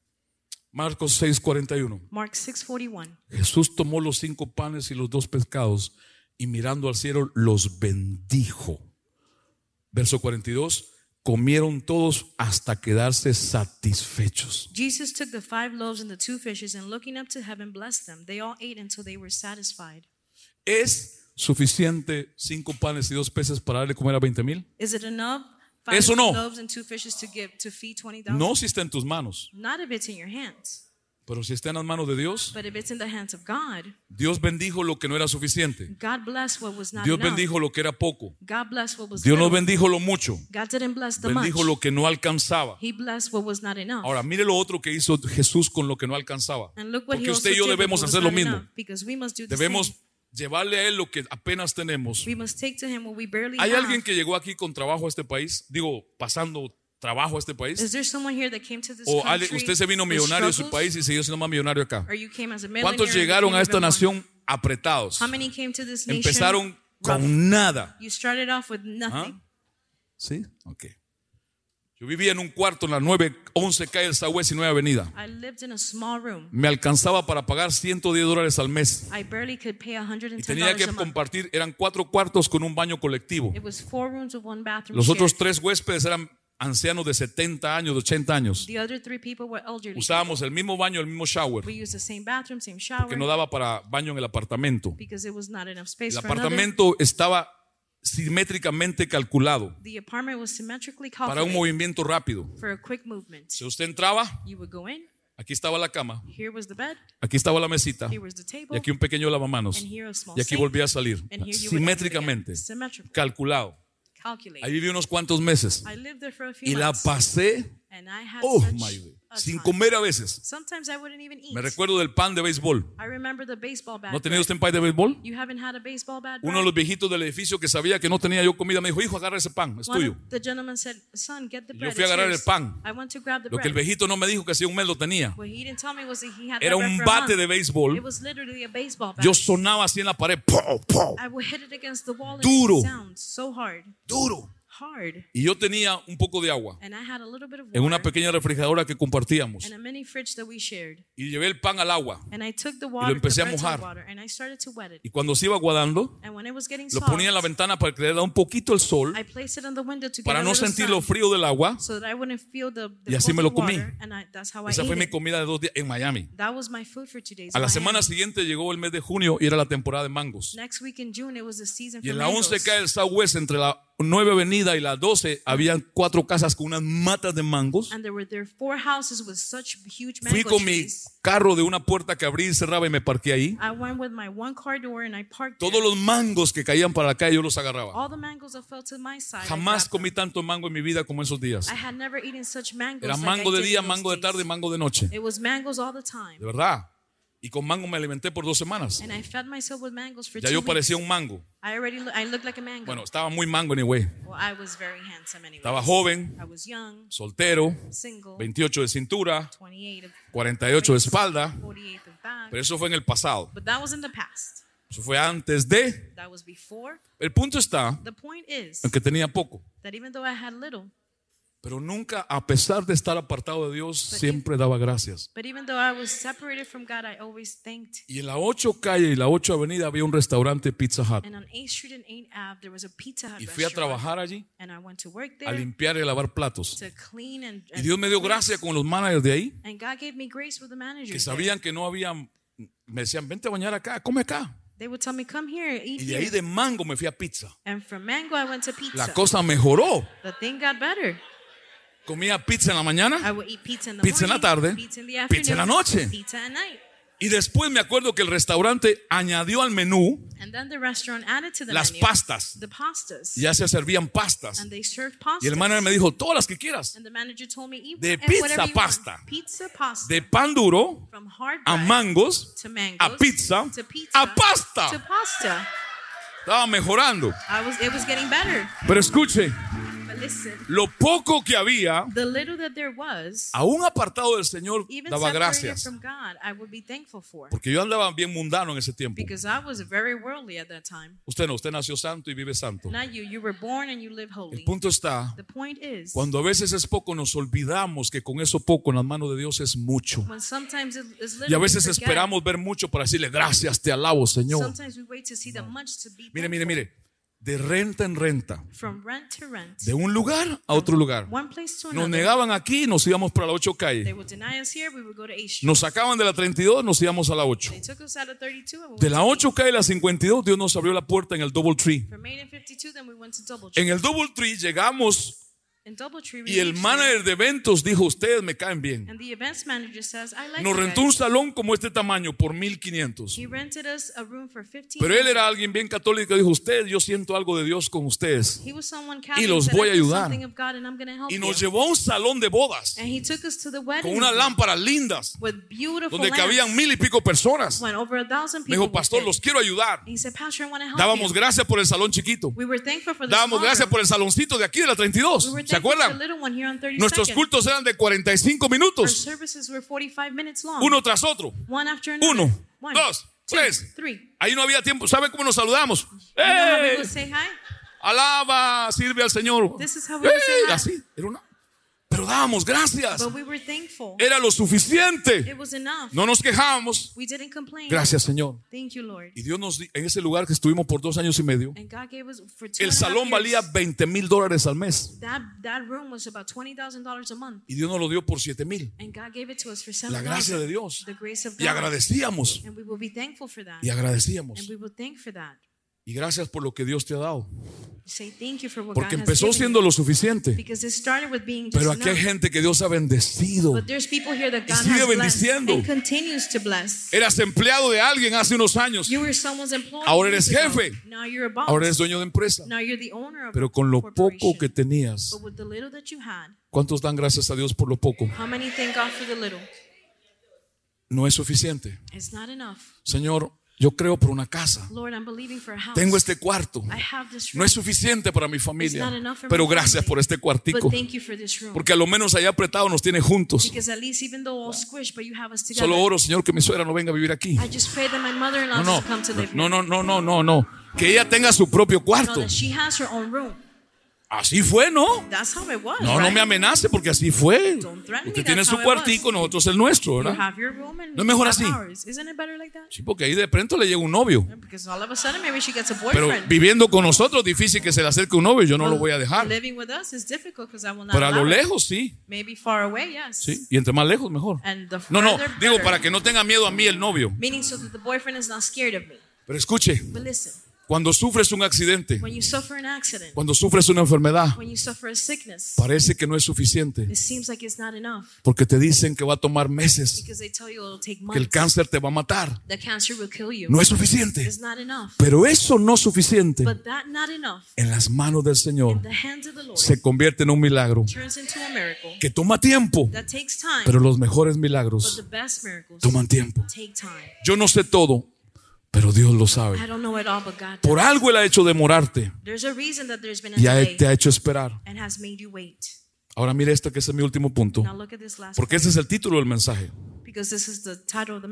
Speaker 1: Marcos 6:41.
Speaker 2: Mark 6:41.
Speaker 1: Jesús tomó los cinco panes y los dos pescados y mirando al cielo los bendijo. Verso 42. Comieron todos hasta quedarse satisfechos.
Speaker 2: Jesus took the five loaves and the two fishes and looking up to heaven blessed them. They all ate until they were satisfied.
Speaker 1: ¿Es suficiente cinco panes y dos peces para darle comer a 20 mil?
Speaker 2: Is it enough? Five
Speaker 1: Eso no.
Speaker 2: loaves and two fishes to give to feed 20,000?
Speaker 1: No si está en tus manos,
Speaker 2: Not if it's in your hands,
Speaker 1: pero si está en las manos de Dios,
Speaker 2: but if it's in the hands of God.
Speaker 1: Dios bendijo lo que no era suficiente.
Speaker 2: God what was not
Speaker 1: Dios
Speaker 2: enough.
Speaker 1: bendijo lo que era poco.
Speaker 2: God what was
Speaker 1: Dios no
Speaker 2: little.
Speaker 1: bendijo lo mucho.
Speaker 2: God didn't bless the
Speaker 1: Bendijo
Speaker 2: much.
Speaker 1: lo que no alcanzaba.
Speaker 2: He blessed what was not enough.
Speaker 1: Ahora, mire lo otro que hizo Jesús con lo que no alcanzaba.
Speaker 2: and look what
Speaker 1: Porque
Speaker 2: he
Speaker 1: usted y yo
Speaker 2: did with
Speaker 1: debemos
Speaker 2: what was
Speaker 1: hacer lo
Speaker 2: not
Speaker 1: mismo.
Speaker 2: enough, Because we must do the
Speaker 1: Debemos
Speaker 2: same.
Speaker 1: llevarle a Él lo que apenas tenemos.
Speaker 2: We must take to him what we barely
Speaker 1: ¿Hay
Speaker 2: have.
Speaker 1: alguien que llegó aquí con trabajo a este país? Digo, pasando trabajo a este país. ¿O
Speaker 2: country
Speaker 1: usted se vino millonario de su país y siguió siendo más millonario acá? ¿Cuántos llegaron a esta nación apretados?
Speaker 2: How many came to this nation?
Speaker 1: Empezaron
Speaker 2: rough?
Speaker 1: con nada.
Speaker 2: You started off with nothing.
Speaker 1: ¿Sí? Ok. Yo vivía en un cuarto en la 911 calle del Southwest y 9 Avenida.
Speaker 2: I lived in a small room.
Speaker 1: Me alcanzaba para pagar 110 dólares al mes.
Speaker 2: I barely could pay
Speaker 1: Y
Speaker 2: $110
Speaker 1: tenía que compartir, eran cuatro cuartos con un baño colectivo.
Speaker 2: It was four rooms with one bathroom
Speaker 1: Los otros tres huéspedes eran ancianos de 70 años, de 80 años.
Speaker 2: The other three people were elderly.
Speaker 1: Usábamos el mismo baño, el mismo shower,
Speaker 2: We used the same bathroom, same shower,
Speaker 1: que no daba para baño en el apartamento.
Speaker 2: because it was not enough space
Speaker 1: El apartamento estaba simétricamente calculado
Speaker 2: The apartment was symmetrically
Speaker 1: para un movimiento rápido.
Speaker 2: for a quick movement.
Speaker 1: Si usted entraba,
Speaker 2: You would go in,
Speaker 1: aquí estaba la cama,
Speaker 2: here was the bed,
Speaker 1: aquí estaba la mesita,
Speaker 2: here was the
Speaker 1: y aquí un pequeño lavamanos,
Speaker 2: and here a small
Speaker 1: y aquí volvía a salir. Simétricamente, calculado. Ahí viví unos cuantos meses.
Speaker 2: I lived there for a few
Speaker 1: y la pasé
Speaker 2: And I had
Speaker 1: Oh
Speaker 2: such
Speaker 1: my God. Sin comer a veces.
Speaker 2: Sometimes I wouldn't even eat.
Speaker 1: Me recuerdo del pan de béisbol.
Speaker 2: I remember the baseball bat.
Speaker 1: ¿No
Speaker 2: bread.
Speaker 1: usted un pan de béisbol?
Speaker 2: You haven't had a baseball bat?
Speaker 1: Uno de los viejitos del edificio que sabía que no tenía yo comida me dijo, hijo, agarra ese pan, es
Speaker 2: One
Speaker 1: tuyo.
Speaker 2: the gentleman said, "Son, get the
Speaker 1: Yo
Speaker 2: bread."
Speaker 1: fui a agarrar el
Speaker 2: yours."
Speaker 1: pan.
Speaker 2: I went to grab the
Speaker 1: Lo que el viejito no me dijo que hacía un mes lo tenía.
Speaker 2: What he didn't tell me was that he had
Speaker 1: Era un bate de béisbol.
Speaker 2: It was literally a baseball bat.
Speaker 1: Yo sonaba así en la pared, ¡pow, pow!
Speaker 2: I would hit it against the wall and
Speaker 1: Duro.
Speaker 2: it sounds so hard,
Speaker 1: duro.
Speaker 2: Hard.
Speaker 1: Y yo tenía un poco de agua
Speaker 2: And I had a little bit of
Speaker 1: en una
Speaker 2: water
Speaker 1: pequeña refrigeradora que compartíamos.
Speaker 2: and a mini fridge that we shared.
Speaker 1: Y llevé el pan al agua.
Speaker 2: And I took the water,
Speaker 1: empecé
Speaker 2: the
Speaker 1: a
Speaker 2: the
Speaker 1: mojar.
Speaker 2: water, and I started to wet it.
Speaker 1: Y cuando se iba aguadando,
Speaker 2: And when it was getting
Speaker 1: lo
Speaker 2: soft,
Speaker 1: ponía en la ventana para que le diera un poquito el sol,
Speaker 2: I placed it on the window to get
Speaker 1: para
Speaker 2: a
Speaker 1: no
Speaker 2: little
Speaker 1: sentir
Speaker 2: sun,
Speaker 1: lo frío del agua.
Speaker 2: so that I wouldn't feel the, the
Speaker 1: Y así me lo comí.
Speaker 2: water, and I, that's how I
Speaker 1: Esa
Speaker 2: ate
Speaker 1: fue mi
Speaker 2: it.
Speaker 1: comida de dos días en Miami.
Speaker 2: That was my food for two days.
Speaker 1: A
Speaker 2: in
Speaker 1: la
Speaker 2: Miami.
Speaker 1: semana siguiente llegó el mes de junio y era la temporada de mangos.
Speaker 2: Next week in June, it was the season
Speaker 1: Y
Speaker 2: for
Speaker 1: en la
Speaker 2: mangoes.
Speaker 1: 11 cae el Southwest, entre la 9 Avenida y la 12, habían cuatro casas con unas matas de mangos.
Speaker 2: And there were there four houses with such huge
Speaker 1: Fui con mi carro de una puerta que abrí y cerraba y me parqué ahí.
Speaker 2: I went with my one car door and I parked
Speaker 1: Todos los mangos que caían para acá yo los agarraba.
Speaker 2: All the mangoes that fell to my side. I
Speaker 1: Jamás comí tanto mango en mi vida como esos días.
Speaker 2: I had never eaten such mangoes.
Speaker 1: Era mango de día, mango de tarde, mango de noche.
Speaker 2: It was mangoes all the time.
Speaker 1: De verdad. Y con mango me alimenté por dos semanas.
Speaker 2: And I fed myself with mangoes for
Speaker 1: Ya
Speaker 2: two
Speaker 1: yo parecía un mango.
Speaker 2: I already lo- I looked like a mango.
Speaker 1: Bueno, estaba muy mango anyway.
Speaker 2: well, I was very handsome anyway.
Speaker 1: Estaba joven,
Speaker 2: I was young,
Speaker 1: soltero,
Speaker 2: single,
Speaker 1: 28 de cintura,
Speaker 2: 28 of
Speaker 1: 48 de espalda.
Speaker 2: 48 of back.
Speaker 1: Pero eso fue en el pasado.
Speaker 2: But that was in the past.
Speaker 1: Eso fue antes de.
Speaker 2: That was before.
Speaker 1: El punto está
Speaker 2: The point is
Speaker 1: en que tenía poco.
Speaker 2: that even though I had little,
Speaker 1: Pero nunca, a pesar de estar apartado de Dios, siempre daba gracias.
Speaker 2: but even though I was separated from God, I always thanked.
Speaker 1: Y en la 8 calle y la 8 avenida había un restaurante Pizza Hut.
Speaker 2: And on 8th Street and 8th Ave, there was a Pizza Hut
Speaker 1: Y fui a trabajar allí,
Speaker 2: And I went to work
Speaker 1: a
Speaker 2: there
Speaker 1: limpiar y a lavar platos.
Speaker 2: to clean and,
Speaker 1: Y Dios me dio gracia con los managers de ahí,
Speaker 2: And God gave me grace with the managers.
Speaker 1: que
Speaker 2: there.
Speaker 1: sabían que no había. Me decían, vente a bañar acá, come acá.
Speaker 2: They would tell me, come here, eat
Speaker 1: Y de ahí de mango me fui a pizza.
Speaker 2: And from mango, I went to pizza.
Speaker 1: La cosa mejoró.
Speaker 2: The thing got better.
Speaker 1: Comía pizza en la
Speaker 2: I
Speaker 1: mañana
Speaker 2: would eat pizza in the
Speaker 1: Pizza en la
Speaker 2: morning,
Speaker 1: tarde,
Speaker 2: pizza in the afternoon,
Speaker 1: pizza en la noche.
Speaker 2: pizza at night.
Speaker 1: y después me acuerdo que el restaurante añadió al menú
Speaker 2: And then the restaurant added to the
Speaker 1: las
Speaker 2: menu
Speaker 1: pastas.
Speaker 2: the pastas.
Speaker 1: Ya se servían pastas.
Speaker 2: And they served pastas.
Speaker 1: Y el manager me dijo, todas las que quieras.
Speaker 2: and the manager told me, eat
Speaker 1: De
Speaker 2: and
Speaker 1: pizza pasta.
Speaker 2: Pizza pasta.
Speaker 1: De pan duro
Speaker 2: from hard
Speaker 1: a
Speaker 2: bread
Speaker 1: mangos
Speaker 2: to mangoes
Speaker 1: a pizza
Speaker 2: to pizza
Speaker 1: a pasta.
Speaker 2: to pasta.
Speaker 1: Estaba mejorando.
Speaker 2: I was it was getting better.
Speaker 1: Pero escuche, lo poco que había,
Speaker 2: the little that there was,
Speaker 1: aún apartado del Señor, daba gracias.
Speaker 2: from God, I would be thankful for.
Speaker 1: Porque yo andaba bien mundano en ese tiempo.
Speaker 2: Because I was very worldly at that time.
Speaker 1: Usted no, usted nació santo y vive santo.
Speaker 2: You. You were born and you live
Speaker 1: El
Speaker 2: holy.
Speaker 1: punto está,
Speaker 2: The point is,
Speaker 1: cuando a veces es poco, nos olvidamos que con eso poco en las manos de Dios es mucho.
Speaker 2: when sometimes it is little,
Speaker 1: Y a veces esperamos ver mucho para decirle gracias, te alabo, Señor. Mire, mire, mire. De renta en renta,
Speaker 2: From rent to rent,
Speaker 1: de un lugar a otro lugar.
Speaker 2: one place to
Speaker 1: Nos
Speaker 2: another.
Speaker 1: negaban aquí y nos íbamos para la 8
Speaker 2: They
Speaker 1: calle.
Speaker 2: would deny us here. We would go to 8th Street.
Speaker 1: Nos sacaban de la 32, nos íbamos a la 8.
Speaker 2: They took us out of 32 and we
Speaker 1: De
Speaker 2: went
Speaker 1: la
Speaker 2: to
Speaker 1: 8 calle a la 52, Dios nos abrió la puerta en el Double Tree.
Speaker 2: From 8 and 52, then we went to Double Tree.
Speaker 1: En el Double Tree llegamos Y el manager de eventos dijo, ustedes me caen bien.
Speaker 2: says, like
Speaker 1: Nos rentó un salón como este tamaño por 1500.
Speaker 2: He rented us a room for 15
Speaker 1: Pero él era alguien bien católico y dijo, ustedes, yo siento algo de Dios con ustedes.
Speaker 2: Catholic
Speaker 1: los voy
Speaker 2: "I
Speaker 1: a ayudar. Y
Speaker 2: you."
Speaker 1: nos llevó a un salón de bodas con unas lámparas lindas, donde cabían mil y pico personas. Me dijo, pastor, los quiero ayudar. Dábamos gracias por el salón chiquito. Dábamos gracias por el saloncito de aquí de la 32. ¿Se acuerdan?
Speaker 2: little one here on 32nd.
Speaker 1: Nuestros cultos eran de 45
Speaker 2: Our
Speaker 1: minutos,
Speaker 2: services were 45 minutes long.
Speaker 1: uno tras otro. Uno, dos, tres. Ahí no había tiempo. ¿Saben cómo nos saludamos? Alaba, sirve al Señor.
Speaker 2: Hi.
Speaker 1: Así. Era una- Pero dábamos gracias.
Speaker 2: But we were thankful.
Speaker 1: Era lo suficiente.
Speaker 2: It was enough.
Speaker 1: No nos quejábamos.
Speaker 2: We didn't complain.
Speaker 1: Gracias, Señor.
Speaker 2: Thank you, Lord.
Speaker 1: Y Dios nos en ese lugar que estuvimos por dos años y medio,
Speaker 2: And God gave us for two
Speaker 1: el salón valía 20 mil dólares al mes.
Speaker 2: That, that room was about $20,000 a month.
Speaker 1: Y Dios nos lo dio por 7 mil. La
Speaker 2: 7000
Speaker 1: gracia de Dios.
Speaker 2: The grace of
Speaker 1: Y
Speaker 2: God.
Speaker 1: agradecíamos.
Speaker 2: And we will be thankful for that.
Speaker 1: Y agradecíamos.
Speaker 2: And we will thank for that.
Speaker 1: Y gracias por lo que Dios te ha dado. Porque empezó siendo lo suficiente. Pero aquí hay gente que Dios ha bendecido.
Speaker 2: But there's people here that God
Speaker 1: sigue bendiciendo.
Speaker 2: and continues to bless.
Speaker 1: Eras empleado de alguien hace unos años. Ahora eres jefe. Ahora eres dueño de empresa. Pero con lo poco que tenías,
Speaker 2: But with the little that you had,
Speaker 1: ¿cuántos dan gracias a Dios por lo poco?
Speaker 2: how many thank God for the little?
Speaker 1: No es suficiente.
Speaker 2: It's not enough.
Speaker 1: Señor, yo creo por una casa.
Speaker 2: Lord, I'm believing for a house.
Speaker 1: Tengo este cuarto.
Speaker 2: I have this room.
Speaker 1: No es suficiente para mi
Speaker 2: It's
Speaker 1: familia.
Speaker 2: not enough for
Speaker 1: Pero gracias por este cuartico.
Speaker 2: But thank you for this room.
Speaker 1: Porque a lo menos allá apretado nos tiene juntos.
Speaker 2: Because at least even though all squished, but you have us together.
Speaker 1: Solo oro, Señor, que mi suegra no venga a vivir aquí.
Speaker 2: I just pray that my mother-in-law
Speaker 1: No, no,
Speaker 2: doesn't come to live
Speaker 1: no, no, no, no, no, no. Que ella tenga su propio
Speaker 2: No,
Speaker 1: cuarto.
Speaker 2: that she has her own room.
Speaker 1: Así fue, ¿no?
Speaker 2: That's how it was.
Speaker 1: No, no
Speaker 2: right?
Speaker 1: me amenace porque así fue. Usted tiene su cuartico, nosotros el nuestro,
Speaker 2: You
Speaker 1: ¿verdad?
Speaker 2: have your room and
Speaker 1: ¿No es mejor así?
Speaker 2: ours. Isn't it better like that?
Speaker 1: Sí, porque ahí de pronto le llega un novio.
Speaker 2: Because all of a sudden maybe she gets a
Speaker 1: Pero viviendo con nosotros, difícil que se le acerque un novio, yo no lo voy a dejar.
Speaker 2: Living with us is difficult because I will not
Speaker 1: Pero a lo lejos, sí.
Speaker 2: Maybe far away, yes.
Speaker 1: Sí, y entre más lejos, mejor. No, no, digo
Speaker 2: better.
Speaker 1: para que no tenga miedo a mí el novio.
Speaker 2: Meaning so that the boyfriend is not scared of me.
Speaker 1: Pero escuche,
Speaker 2: But listen,
Speaker 1: cuando sufres un accidente,
Speaker 2: when you suffer an accident,
Speaker 1: cuando sufres una enfermedad,
Speaker 2: when you suffer a sickness,
Speaker 1: parece que no es suficiente.
Speaker 2: it seems like it's not enough
Speaker 1: Porque te dicen que va a tomar meses,
Speaker 2: because they tell you it'll take
Speaker 1: que el
Speaker 2: months.
Speaker 1: cáncer te va a matar.
Speaker 2: The cancer will kill you.
Speaker 1: No es suficiente.
Speaker 2: It's not enough.
Speaker 1: Pero eso no suficiente
Speaker 2: not enough
Speaker 1: en las manos del Señor
Speaker 2: in the hands of the Lord
Speaker 1: se convierte en un milagro
Speaker 2: turns into a miracle
Speaker 1: que toma tiempo,
Speaker 2: that takes time.
Speaker 1: pero los mejores
Speaker 2: But
Speaker 1: milagros
Speaker 2: the best miracles
Speaker 1: toman tiempo.
Speaker 2: take time.
Speaker 1: Yo no sé todo, pero Dios lo sabe.
Speaker 2: I don't know it all, but God
Speaker 1: Por algo Él ha hecho demorarte y a- te ha hecho esperar.
Speaker 2: and has made you wait.
Speaker 1: Ahora mire esto que ese es mi último punto, porque ese es el título del mensaje.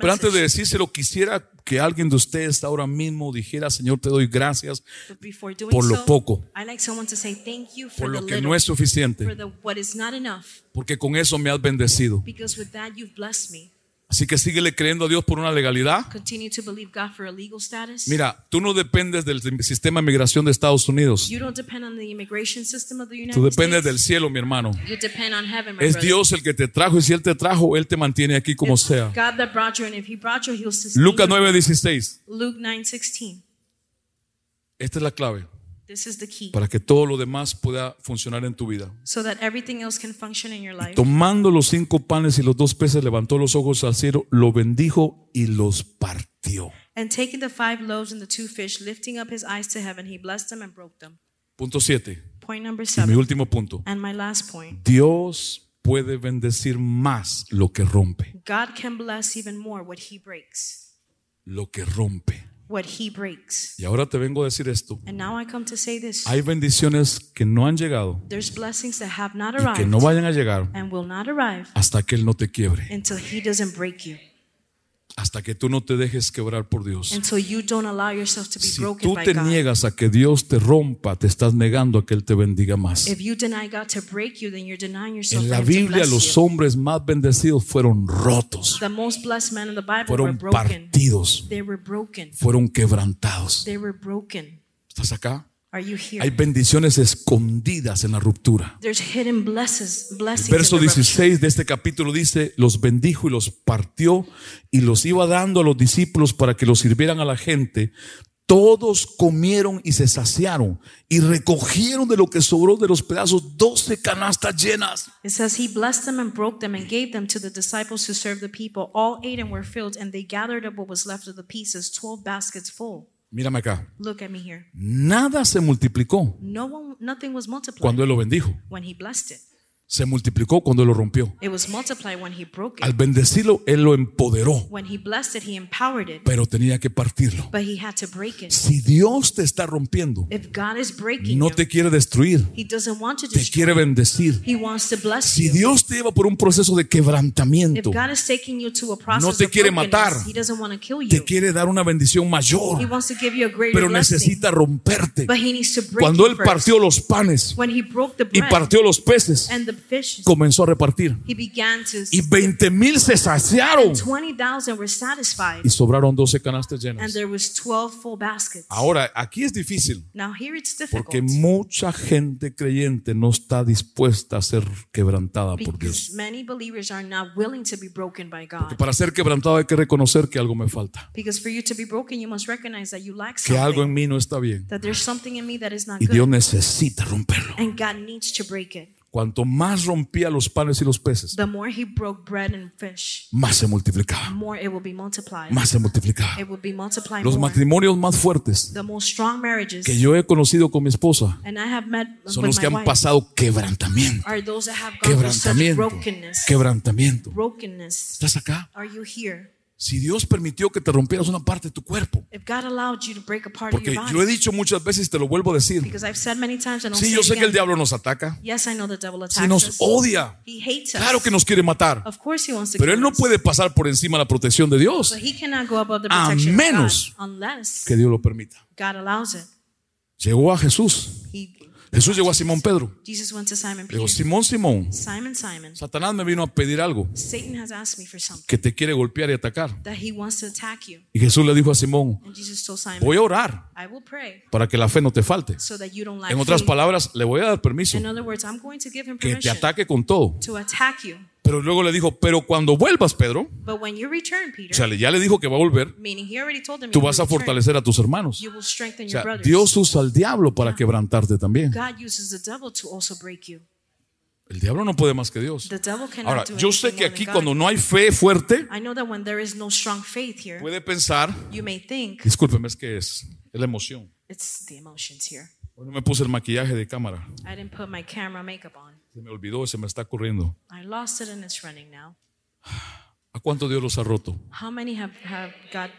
Speaker 1: Pero antes de decírselo, quisiera que alguien de ustedes ahora mismo dijera, Señor, te doy gracias por lo poco. Por lo que no es suficiente, porque con eso me has bendecido. Así que síguele creyendo a Dios por una legalidad.
Speaker 2: Continue to believe God for a legal status.
Speaker 1: Mira, tú no dependes del sistema de migración de Estados Unidos.
Speaker 2: You don't depend on the immigration system of the United
Speaker 1: Tú dependes
Speaker 2: States.
Speaker 1: del cielo, mi hermano. Es. Dios el que te trajo y si Él te trajo, Él te mantiene aquí como sea. Lucas
Speaker 2: you.
Speaker 1: 9:16.
Speaker 2: Luke 9:16.
Speaker 1: Esta es la clave
Speaker 2: This is the key,
Speaker 1: para que todo lo demás pueda funcionar en tu vida.
Speaker 2: so that everything else can function in your life.
Speaker 1: Tomando los cinco panes y los dos peces, levantó los ojos al cielo, lo bendijo y los partió.
Speaker 2: And taking the five loaves and the two fish, lifting up His eyes to heaven, He blessed them and broke them.
Speaker 1: Punto 7.
Speaker 2: Point number
Speaker 1: Y mi
Speaker 2: seven,
Speaker 1: último punto.
Speaker 2: and my last point.
Speaker 1: Dios puede bendecir más lo que rompe.
Speaker 2: God can bless even more what He breaks.
Speaker 1: Lo que rompe.
Speaker 2: What He breaks.
Speaker 1: Y ahora te vengo a decir esto.
Speaker 2: And now I come to say this:
Speaker 1: Hay bendiciones que no han llegado
Speaker 2: there's blessings that have not
Speaker 1: y que
Speaker 2: arrived
Speaker 1: no vayan a llegar
Speaker 2: and will not arrive
Speaker 1: hasta que Él no te quiebre.
Speaker 2: until He doesn't break you,
Speaker 1: Hasta que tú no te dejes quebrar por Dios. Si tú te
Speaker 2: God.
Speaker 1: niegas a que Dios te rompa, te estás negando a que Él te bendiga más.
Speaker 2: You
Speaker 1: En la Biblia los hombres más bendecidos fueron rotos, fueron partidos, fueron quebrantados. ¿Estás acá?
Speaker 2: Are you here?
Speaker 1: Hay bendiciones escondidas en la ruptura.
Speaker 2: There's hidden blesses, blessings.
Speaker 1: Verso
Speaker 2: in the rupture.
Speaker 1: 16 de este capítulo dice, los bendijo y los partió y los iba dando a los discípulos para que los sirvieran a la gente. Todos comieron y se saciaron y recogieron de lo que sobró de los pedazos doce canastas llenas.
Speaker 2: It says he blessed them and broke them and gave them to the disciples to serve the people. All ate and were filled, and they gathered up what was left of the pieces, twelve baskets full.
Speaker 1: Mírame acá.
Speaker 2: Look at me here.
Speaker 1: Nada se multiplicó
Speaker 2: No one, nothing was multiplied
Speaker 1: cuando Él lo bendijo.
Speaker 2: when he blessed it.
Speaker 1: Se multiplicó cuando lo rompió.
Speaker 2: It was multiplied when he broke it.
Speaker 1: Al bendecirlo, Él lo empoderó,
Speaker 2: When he blessed it, he empowered it,
Speaker 1: pero tenía que partirlo.
Speaker 2: but he had to break it.
Speaker 1: Si Dios te está rompiendo,
Speaker 2: If God is breaking
Speaker 1: no te quiere destruir,
Speaker 2: he doesn't want to
Speaker 1: te quiere bendecir.
Speaker 2: He wants to bless
Speaker 1: Si
Speaker 2: you.
Speaker 1: Dios te lleva por un proceso de
Speaker 2: If
Speaker 1: quebrantamiento,
Speaker 2: God is taking you to a process
Speaker 1: No te quiere matar. te quiere dar una bendición mayor, pero necesita romperte. Cuando Él partió los panes y partió los peces,
Speaker 2: and the fish,
Speaker 1: comenzó a repartir. Y 20 mil se saciaron.
Speaker 2: 20,000 were satisfied,
Speaker 1: Y sobraron 12 canastas
Speaker 2: and
Speaker 1: llenas.
Speaker 2: there was 12 full baskets.
Speaker 1: Ahora, aquí es difícil.
Speaker 2: Now here it's
Speaker 1: Porque
Speaker 2: difficult
Speaker 1: mucha gente creyente no está dispuesta a ser quebrantada por Dios.
Speaker 2: many believers are not willing to be broken by God.
Speaker 1: Para ser quebrantado hay que reconocer que algo me falta.
Speaker 2: Because for you to be broken, you must recognize that you lack
Speaker 1: Que algo
Speaker 2: something,
Speaker 1: en mí no está bien.
Speaker 2: that there's something in me that is not
Speaker 1: Y Dios necesita romperlo. Cuanto más rompía los panes y los peces,
Speaker 2: The more He broke bread and fish,
Speaker 1: más se multiplicaba.
Speaker 2: more it will be multiplied.
Speaker 1: Más se multiplicaba.
Speaker 2: It will be multiplied
Speaker 1: Los
Speaker 2: more.
Speaker 1: matrimonios más fuertes
Speaker 2: The most strong marriages,
Speaker 1: que yo he conocido con mi esposa
Speaker 2: and I have met
Speaker 1: son los que han
Speaker 2: wife,
Speaker 1: pasado quebrantamiento.
Speaker 2: are those that have gone through such
Speaker 1: Quebrantamiento.
Speaker 2: brokenness.
Speaker 1: Quebrantamiento.
Speaker 2: Brokenness.
Speaker 1: ¿Estás acá?
Speaker 2: Are you here?
Speaker 1: Si Dios permitió que te rompieras una parte de tu cuerpo, porque yo he dicho muchas veces y te lo vuelvo a decir. Sí, yo sé que el diablo nos ataca.
Speaker 2: Attacks
Speaker 1: nos odia, claro que nos quiere matar. Pero él no puede pasar por encima de la protección de Dios. A menos Que Dios lo permita. Llegó a Jesús. Jesús llegó a Simón Pedro. Dijo. Simón, Simón, Satanás me vino a pedir algo que te quiere golpear y atacar. Y Jesús le dijo a Simón, voy a orar para que la fe no te falte. En otras palabras, le voy a dar permiso que te ataque con todo. Pero luego le dijo, pero cuando vuelvas, Pedro,
Speaker 2: But when you return,
Speaker 1: o
Speaker 2: Peter,
Speaker 1: sea, ya le dijo que va a volver, tú vas a fortalecer a tus hermanos. O sea. Dios usa al diablo para quebrantarte también. El diablo no puede más que Dios. Ahora, yo sé que aquí cuando no hay fe fuerte,
Speaker 2: I know that when there is no strong faith here,
Speaker 1: puede pensar,
Speaker 2: you may think
Speaker 1: discúlpeme, es que es, es la emoción.
Speaker 2: it's the emotions here.
Speaker 1: Hoy no me puse el maquillaje de cámara. Se me olvidó se me está corriendo.
Speaker 2: I lost it and it's running now.
Speaker 1: ¿A cuánto Dios los ha roto?
Speaker 2: How many have, have got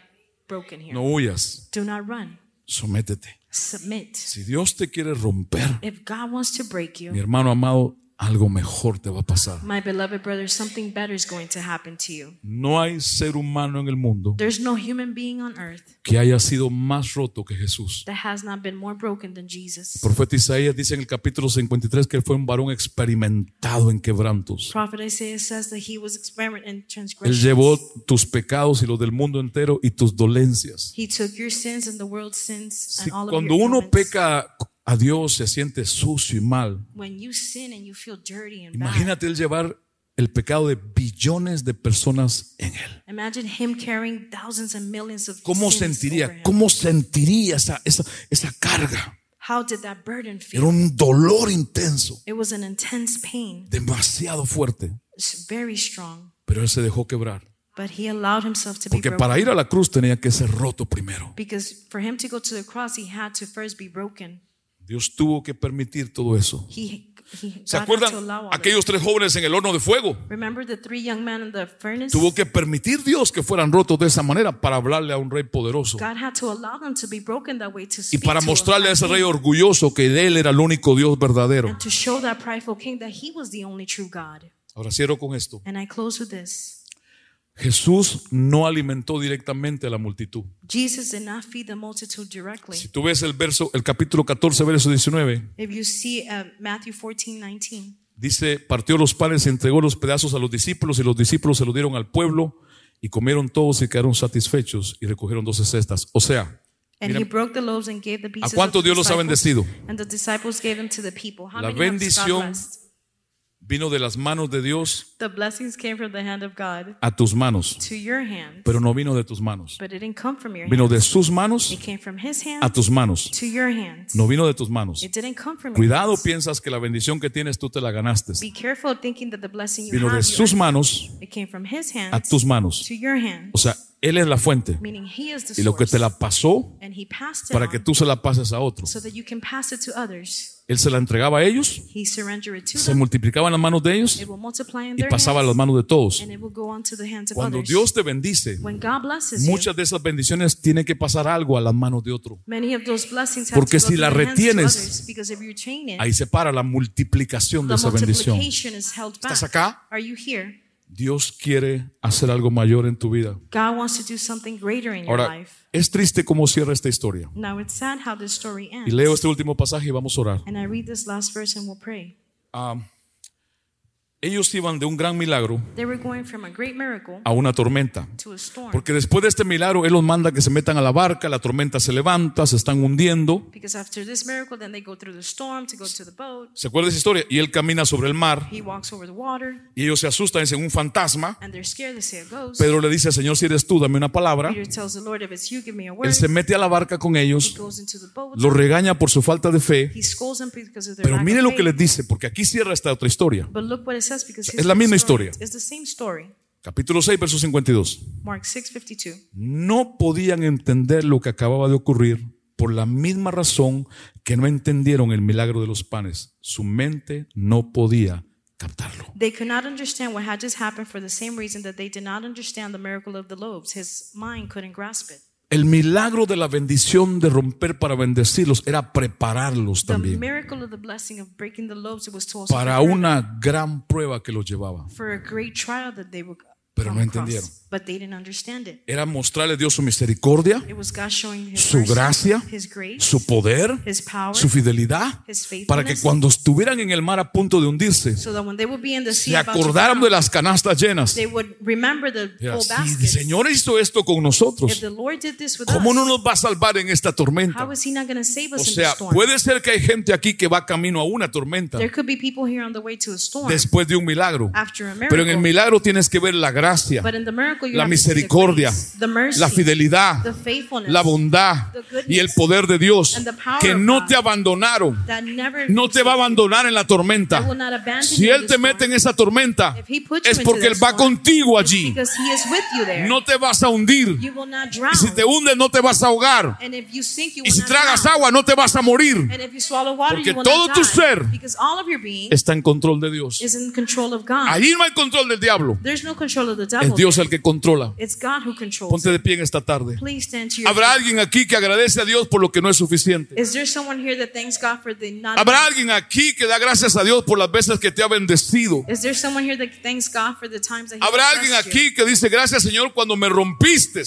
Speaker 2: broken here?
Speaker 1: No huyas,
Speaker 2: Do not run.
Speaker 1: sométete.
Speaker 2: Submit.
Speaker 1: Si Dios te quiere romper,
Speaker 2: If God wants to break
Speaker 1: mi
Speaker 2: you,
Speaker 1: hermano amado, algo mejor te va a pasar.
Speaker 2: my beloved brother, something better is going to happen to you.
Speaker 1: No hay ser humano en el mundo
Speaker 2: There's no human being on earth
Speaker 1: que haya sido más roto que Jesús.
Speaker 2: that has not been more broken than Jesus.
Speaker 1: El profeta Isaías dice en el capítulo 53 que él fue un varón experimentado en quebrantos.
Speaker 2: Prophet Isaiah says that he was in
Speaker 1: Él
Speaker 2: transgression.
Speaker 1: llevó tus pecados y los del mundo entero y tus dolencias.
Speaker 2: He took your sins and the world's sins
Speaker 1: Si
Speaker 2: and all of
Speaker 1: cuando
Speaker 2: your
Speaker 1: uno
Speaker 2: ailments.
Speaker 1: peca a Dios se siente sucio y mal.
Speaker 2: When you sin and you feel dirty and bad,
Speaker 1: Imagínate él llevar el pecado de billones de personas en él.
Speaker 2: imagine him carrying thousands and millions of
Speaker 1: ¿Cómo sentiría? ¿Cómo sentiría esa, esa, esa carga?
Speaker 2: How did that burden feel?
Speaker 1: Era un dolor intenso,
Speaker 2: It was an intense pain.
Speaker 1: demasiado fuerte,
Speaker 2: It's very strong.
Speaker 1: pero él se dejó quebrar.
Speaker 2: But he allowed himself to be
Speaker 1: Porque para ir a la cruz tenía que ser roto primero. Dios tuvo que permitir todo eso.
Speaker 2: He, he
Speaker 1: ¿Se acuerdan aquellos tres jóvenes en el horno de fuego?
Speaker 2: it. Remember the three young men in the furnace?
Speaker 1: Tuvo que permitir Dios que fueran rotos de esa manera para hablarle a un rey poderoso y para mostrarle a ese rey orgulloso que él era el único Dios verdadero. Ahora cierro con esto.
Speaker 2: And I close with this.
Speaker 1: Jesús no alimentó directamente a la multitud.
Speaker 2: Jesus did not feed the multitude directly.
Speaker 1: Si tú ves el verso, el capítulo 14, verso 19,
Speaker 2: If you see uh, Matthew 14, 19,
Speaker 1: dice, partió los panes y entregó los pedazos a los discípulos y los discípulos se los dieron al pueblo y comieron todos y quedaron satisfechos y recogieron doce cestas. O sea,
Speaker 2: and
Speaker 1: Mira,
Speaker 2: he broke the loaves and gave the pieces
Speaker 1: cuánto
Speaker 2: of the
Speaker 1: Dios los ha bendecido?
Speaker 2: And the disciples gave them to the people. How
Speaker 1: La
Speaker 2: many
Speaker 1: bendición? Vino de las manos de Dios
Speaker 2: The blessings came from the hand of God
Speaker 1: a tus manos,
Speaker 2: to your hand,
Speaker 1: pero no vino de tus manos.
Speaker 2: but it didn't come from your
Speaker 1: Vino de sus manos
Speaker 2: It came from his
Speaker 1: a
Speaker 2: hand
Speaker 1: tus manos.
Speaker 2: to your hand.
Speaker 1: No vino de tus manos.
Speaker 2: It didn't come from your
Speaker 1: Cuidado,
Speaker 2: hands.
Speaker 1: piensas que la bendición que tienes tú te la ganaste.
Speaker 2: Be careful thinking that the blessing you
Speaker 1: Vino
Speaker 2: have,
Speaker 1: de
Speaker 2: you
Speaker 1: sus manos
Speaker 2: it came from his
Speaker 1: a
Speaker 2: hands
Speaker 1: tus manos.
Speaker 2: to your hand,
Speaker 1: O sea, Él es la fuente. Y lo que te la pasó para que tú se la pases a otro.
Speaker 2: so that you can pass it to others.
Speaker 1: Él se la entregaba a ellos, se multiplicaba en las manos de ellos y pasaba a las manos de todos.
Speaker 2: and it will go on to the hands of
Speaker 1: Cuando
Speaker 2: others.
Speaker 1: Dios te bendice,
Speaker 2: when God blesses you,
Speaker 1: muchas de esas bendiciones tienen que pasar algo a las manos de otro.
Speaker 2: many of those blessings have
Speaker 1: Porque si la retienes, Ahí se para la multiplicación de esa bendición. ¿Estás acá? Dios quiere hacer algo mayor en tu vida.
Speaker 2: God wants to do something greater in your
Speaker 1: Ahora,
Speaker 2: life.
Speaker 1: es triste cómo cierra esta historia.
Speaker 2: Now it's sad how this story
Speaker 1: Y
Speaker 2: ends.
Speaker 1: leo este último pasaje y vamos a orar.
Speaker 2: And I read this last verse and we'll pray.
Speaker 1: Ah, Ellos iban de un gran milagro
Speaker 2: They were going from a great miracle
Speaker 1: a una tormenta. Porque después de este milagro, Él los manda que se metan a la barca, la tormenta se levanta, se están hundiendo.
Speaker 2: Because after this miracle, then they go through the storm to go to the boat.
Speaker 1: ¿Se acuerda de esa historia? Y Él camina sobre el mar
Speaker 2: He walks over the water,
Speaker 1: y ellos se asustan, dicen un fantasma. Pedro le dice, Señor, si eres tú, dame una palabra. Él se mete a la barca con
Speaker 2: He
Speaker 1: ellos,
Speaker 2: goes into the boat.
Speaker 1: los regaña por su falta de fe. Pero mire lo que les dice, porque aquí cierra esta otra historia. Es la misma historia. Capítulo 6, verso 52.
Speaker 2: Mark 6:52.
Speaker 1: No podían entender lo que acababa de ocurrir por la misma razón que no entendieron el milagro de los panes. Su mente no podía captarlo.
Speaker 2: They could not understand what had just happened for the same reason that they did not understand the miracle of the loaves. His mind couldn't grasp it.
Speaker 1: El milagro de la bendición de romper para bendecirlos era prepararlos también para una gran prueba que los llevaba. Pero no entendieron.
Speaker 2: But they didn't understand it.
Speaker 1: Era mostrarle a Dios su misericordia, su gracia, su poder, su fidelidad, para que cuando estuvieran en el mar a punto de hundirse, se acordaran de las canastas llenas. "Sí, el. Señor hizo esto con nosotros. ¿Cómo no nos va a salvar en esta tormenta? O sea, puede ser que hay gente aquí que va camino a una tormenta después de un milagro. Pero en el milagro tienes que ver la gracia,
Speaker 2: But in the miracle, you
Speaker 1: la misericordia, la fidelidad, la bondad y el poder de Dios que no te abandonaron, no te va a abandonar en la tormenta. Si Él te mete en esa tormenta, es porque Él va contigo allí. No te vas a hundir. Y si te hundes, no te vas a ahogar. Y si tragas agua, no te vas a morir. Porque todo tu ser Está en control de Dios. Allí no hay control del diablo. Es Dios el que controla.
Speaker 2: It's God who controls.
Speaker 1: Ponte de pie en esta tarde. Habrá alguien aquí que agradece a Dios por lo que no es suficiente.
Speaker 2: Is there someone here that thanks God for the not?
Speaker 1: Habrá alguien aquí que da gracias a Dios por las veces que te ha bendecido.
Speaker 2: Is there someone here that thanks God for the times that He
Speaker 1: Habrá alguien aquí que dice gracias Señor cuando me rompiste.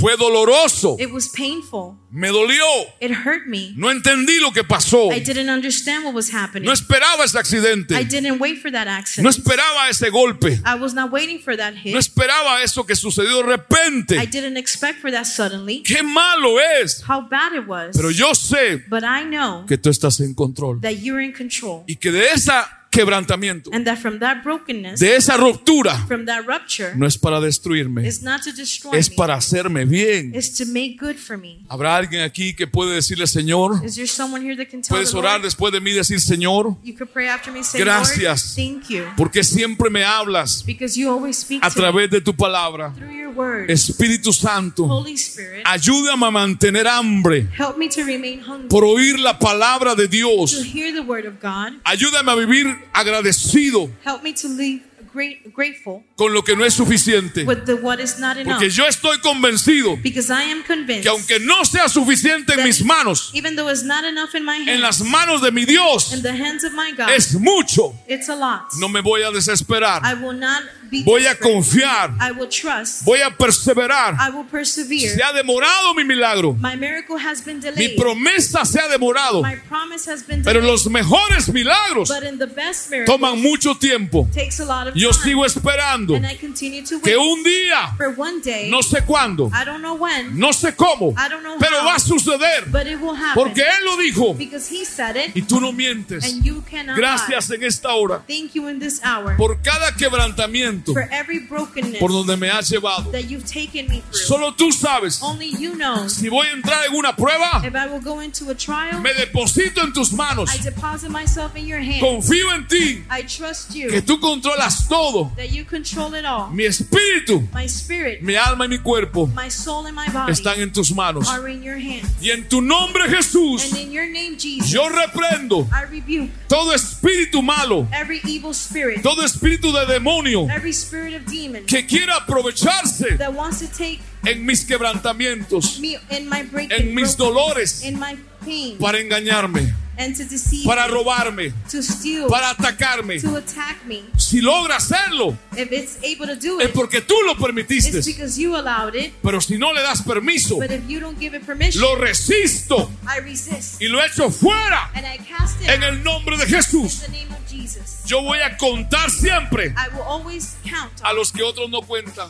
Speaker 1: Fue doloroso.
Speaker 2: It was painful.
Speaker 1: Me dolió.
Speaker 2: It hurt me.
Speaker 1: No entendí lo que pasó.
Speaker 2: I didn't understand what was happening.
Speaker 1: No esperaba ese
Speaker 2: I
Speaker 1: accidente.
Speaker 2: didn't wait for that
Speaker 1: No
Speaker 2: accident.
Speaker 1: esperaba ese golpe.
Speaker 2: I was not waiting for that hit.
Speaker 1: No esperaba eso que sucedió de
Speaker 2: I
Speaker 1: repente.
Speaker 2: didn't expect for that suddenly.
Speaker 1: Qué malo es.
Speaker 2: How bad it was.
Speaker 1: Pero yo sé
Speaker 2: But I know
Speaker 1: que tú estás en control.
Speaker 2: that you're in control.
Speaker 1: Y que de ese quebrantamiento,
Speaker 2: And that from that brokenness,
Speaker 1: de esa ruptura,
Speaker 2: from that rupture,
Speaker 1: no es para destruirme,
Speaker 2: is not to destroy
Speaker 1: es
Speaker 2: me.
Speaker 1: para hacerme bien.
Speaker 2: To make good for me.
Speaker 1: ¿Habrá alguien aquí que puede decirle, Señor?
Speaker 2: Is there someone here that can tell
Speaker 1: Puedes orar después de mí y decir, Señor,
Speaker 2: You could pray after me, say,
Speaker 1: Gracias.
Speaker 2: Lord, thank you.
Speaker 1: porque siempre me hablas
Speaker 2: Because you always speak
Speaker 1: a
Speaker 2: to me
Speaker 1: través de tu palabra.
Speaker 2: through your word.
Speaker 1: Espíritu Santo,
Speaker 2: Holy Spirit,
Speaker 1: ayúdame a mantener hambre
Speaker 2: help me to remain hungry,
Speaker 1: por oír la palabra de
Speaker 2: to
Speaker 1: Dios.
Speaker 2: hear the word of God.
Speaker 1: Ayúdame a vivir agradecido
Speaker 2: Help me to live great, grateful
Speaker 1: con lo que no es suficiente.
Speaker 2: with the what is not enough.
Speaker 1: Porque yo estoy convencido
Speaker 2: Because I am convinced
Speaker 1: que aunque no sea suficiente en mis manos,
Speaker 2: even though it's not enough in my
Speaker 1: en
Speaker 2: hands,
Speaker 1: las manos de mi Dios
Speaker 2: in the hands of my God,
Speaker 1: es mucho.
Speaker 2: it's a lot.
Speaker 1: No me voy a desesperar.
Speaker 2: I will not
Speaker 1: Voy a confiar.
Speaker 2: I will trust.
Speaker 1: Voy a perseverar.
Speaker 2: I will persevere.
Speaker 1: Se ha demorado mi milagro.
Speaker 2: My miracle has been
Speaker 1: Mi
Speaker 2: delayed.
Speaker 1: promesa se ha demorado.
Speaker 2: My promise has been
Speaker 1: Pero
Speaker 2: delayed.
Speaker 1: los mejores milagros
Speaker 2: But in the best
Speaker 1: toman mucho tiempo.
Speaker 2: takes a lot of
Speaker 1: Yo
Speaker 2: time.
Speaker 1: sigo esperando
Speaker 2: and I continue to
Speaker 1: que un día,
Speaker 2: for one day.
Speaker 1: no sé cuándo,
Speaker 2: I don't know when,
Speaker 1: no sé cómo,
Speaker 2: I don't know
Speaker 1: pero
Speaker 2: how,
Speaker 1: va a suceder.
Speaker 2: but it will happen.
Speaker 1: Porque Él lo dijo
Speaker 2: because he said it
Speaker 1: y tú no mientes.
Speaker 2: and you cannot
Speaker 1: Gracias en esta hora
Speaker 2: Thank you in this hour
Speaker 1: por cada quebrantamiento
Speaker 2: for every brokenness
Speaker 1: por donde me has llevado.
Speaker 2: that you've taken me through.
Speaker 1: Solo tú sabes
Speaker 2: Only you know
Speaker 1: si voy a entrar en una prueba.
Speaker 2: if I will go into a trial.
Speaker 1: Me deposito en tus manos.
Speaker 2: I deposit myself in your hands.
Speaker 1: Confío en ti
Speaker 2: I trust you
Speaker 1: que tú controlas todo.
Speaker 2: that you control it all.
Speaker 1: Mi espíritu,
Speaker 2: My spirit,
Speaker 1: mi alma y mi cuerpo
Speaker 2: my soul, and my body
Speaker 1: están en tus manos.
Speaker 2: are in your hands.
Speaker 1: Y en tu nombre Jesús,
Speaker 2: And in your name, Jesus,
Speaker 1: yo reprendo
Speaker 2: I rebuke
Speaker 1: todo espíritu malo,
Speaker 2: every evil spirit,
Speaker 1: todo espíritu de demonio
Speaker 2: every spirit of demon
Speaker 1: que quiera aprovecharse
Speaker 2: that wants to take
Speaker 1: en mis quebrantamientos,
Speaker 2: me in my breaking,
Speaker 1: en mis
Speaker 2: broken-
Speaker 1: dolores
Speaker 2: in my pain,
Speaker 1: para engañarme.
Speaker 2: And to deceive
Speaker 1: para
Speaker 2: me,
Speaker 1: robarme,
Speaker 2: to steal,
Speaker 1: para atacarme.
Speaker 2: to attack me.
Speaker 1: Si logra hacerlo,
Speaker 2: If it's able to do
Speaker 1: es
Speaker 2: it,
Speaker 1: porque tú lo permitiste.
Speaker 2: it's because you allowed it.
Speaker 1: Pero si no le das permiso,
Speaker 2: But if you don't give it permission,
Speaker 1: lo resisto
Speaker 2: I resist
Speaker 1: y lo echo fuera
Speaker 2: and I cast it
Speaker 1: en el nombre de
Speaker 2: in
Speaker 1: Jesús.
Speaker 2: the name of Jesus.
Speaker 1: Yo voy a contar siempre
Speaker 2: I will always count
Speaker 1: a los que otros no cuentan.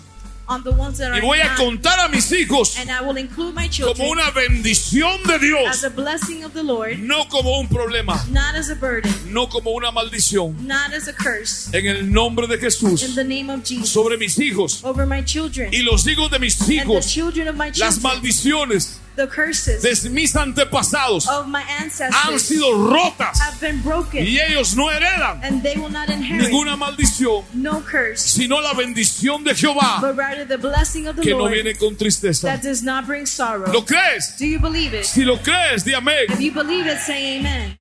Speaker 1: Y voy a contar a mis hijos
Speaker 2: and I will include my
Speaker 1: como
Speaker 2: children
Speaker 1: una bendición de Dios,
Speaker 2: a blessing of the Lord,
Speaker 1: no como un problema,
Speaker 2: not as a burden,
Speaker 1: no como una maldición.
Speaker 2: not as a curse.
Speaker 1: En el nombre de
Speaker 2: In
Speaker 1: Jesús,
Speaker 2: the name of Jesus,
Speaker 1: sobre mis hijos.
Speaker 2: Over my children.
Speaker 1: Y los hijos de mis
Speaker 2: and the
Speaker 1: hijos,
Speaker 2: children of my
Speaker 1: las maldiciones
Speaker 2: the curses
Speaker 1: de mis antepasados
Speaker 2: of my
Speaker 1: han
Speaker 2: ancestors
Speaker 1: sido rotas
Speaker 2: have been broken,
Speaker 1: y ellos no heredan
Speaker 2: and they will not inherit
Speaker 1: ninguna maldición,
Speaker 2: no curse,
Speaker 1: sino la bendición de Jehová
Speaker 2: but rather the blessing of the
Speaker 1: que no
Speaker 2: Lord
Speaker 1: viene con tristeza.
Speaker 2: that does not bring sorrow.
Speaker 1: ¿Lo crees?
Speaker 2: Do you believe it?
Speaker 1: Si lo crees, di amén.
Speaker 2: If you believe it, say amen.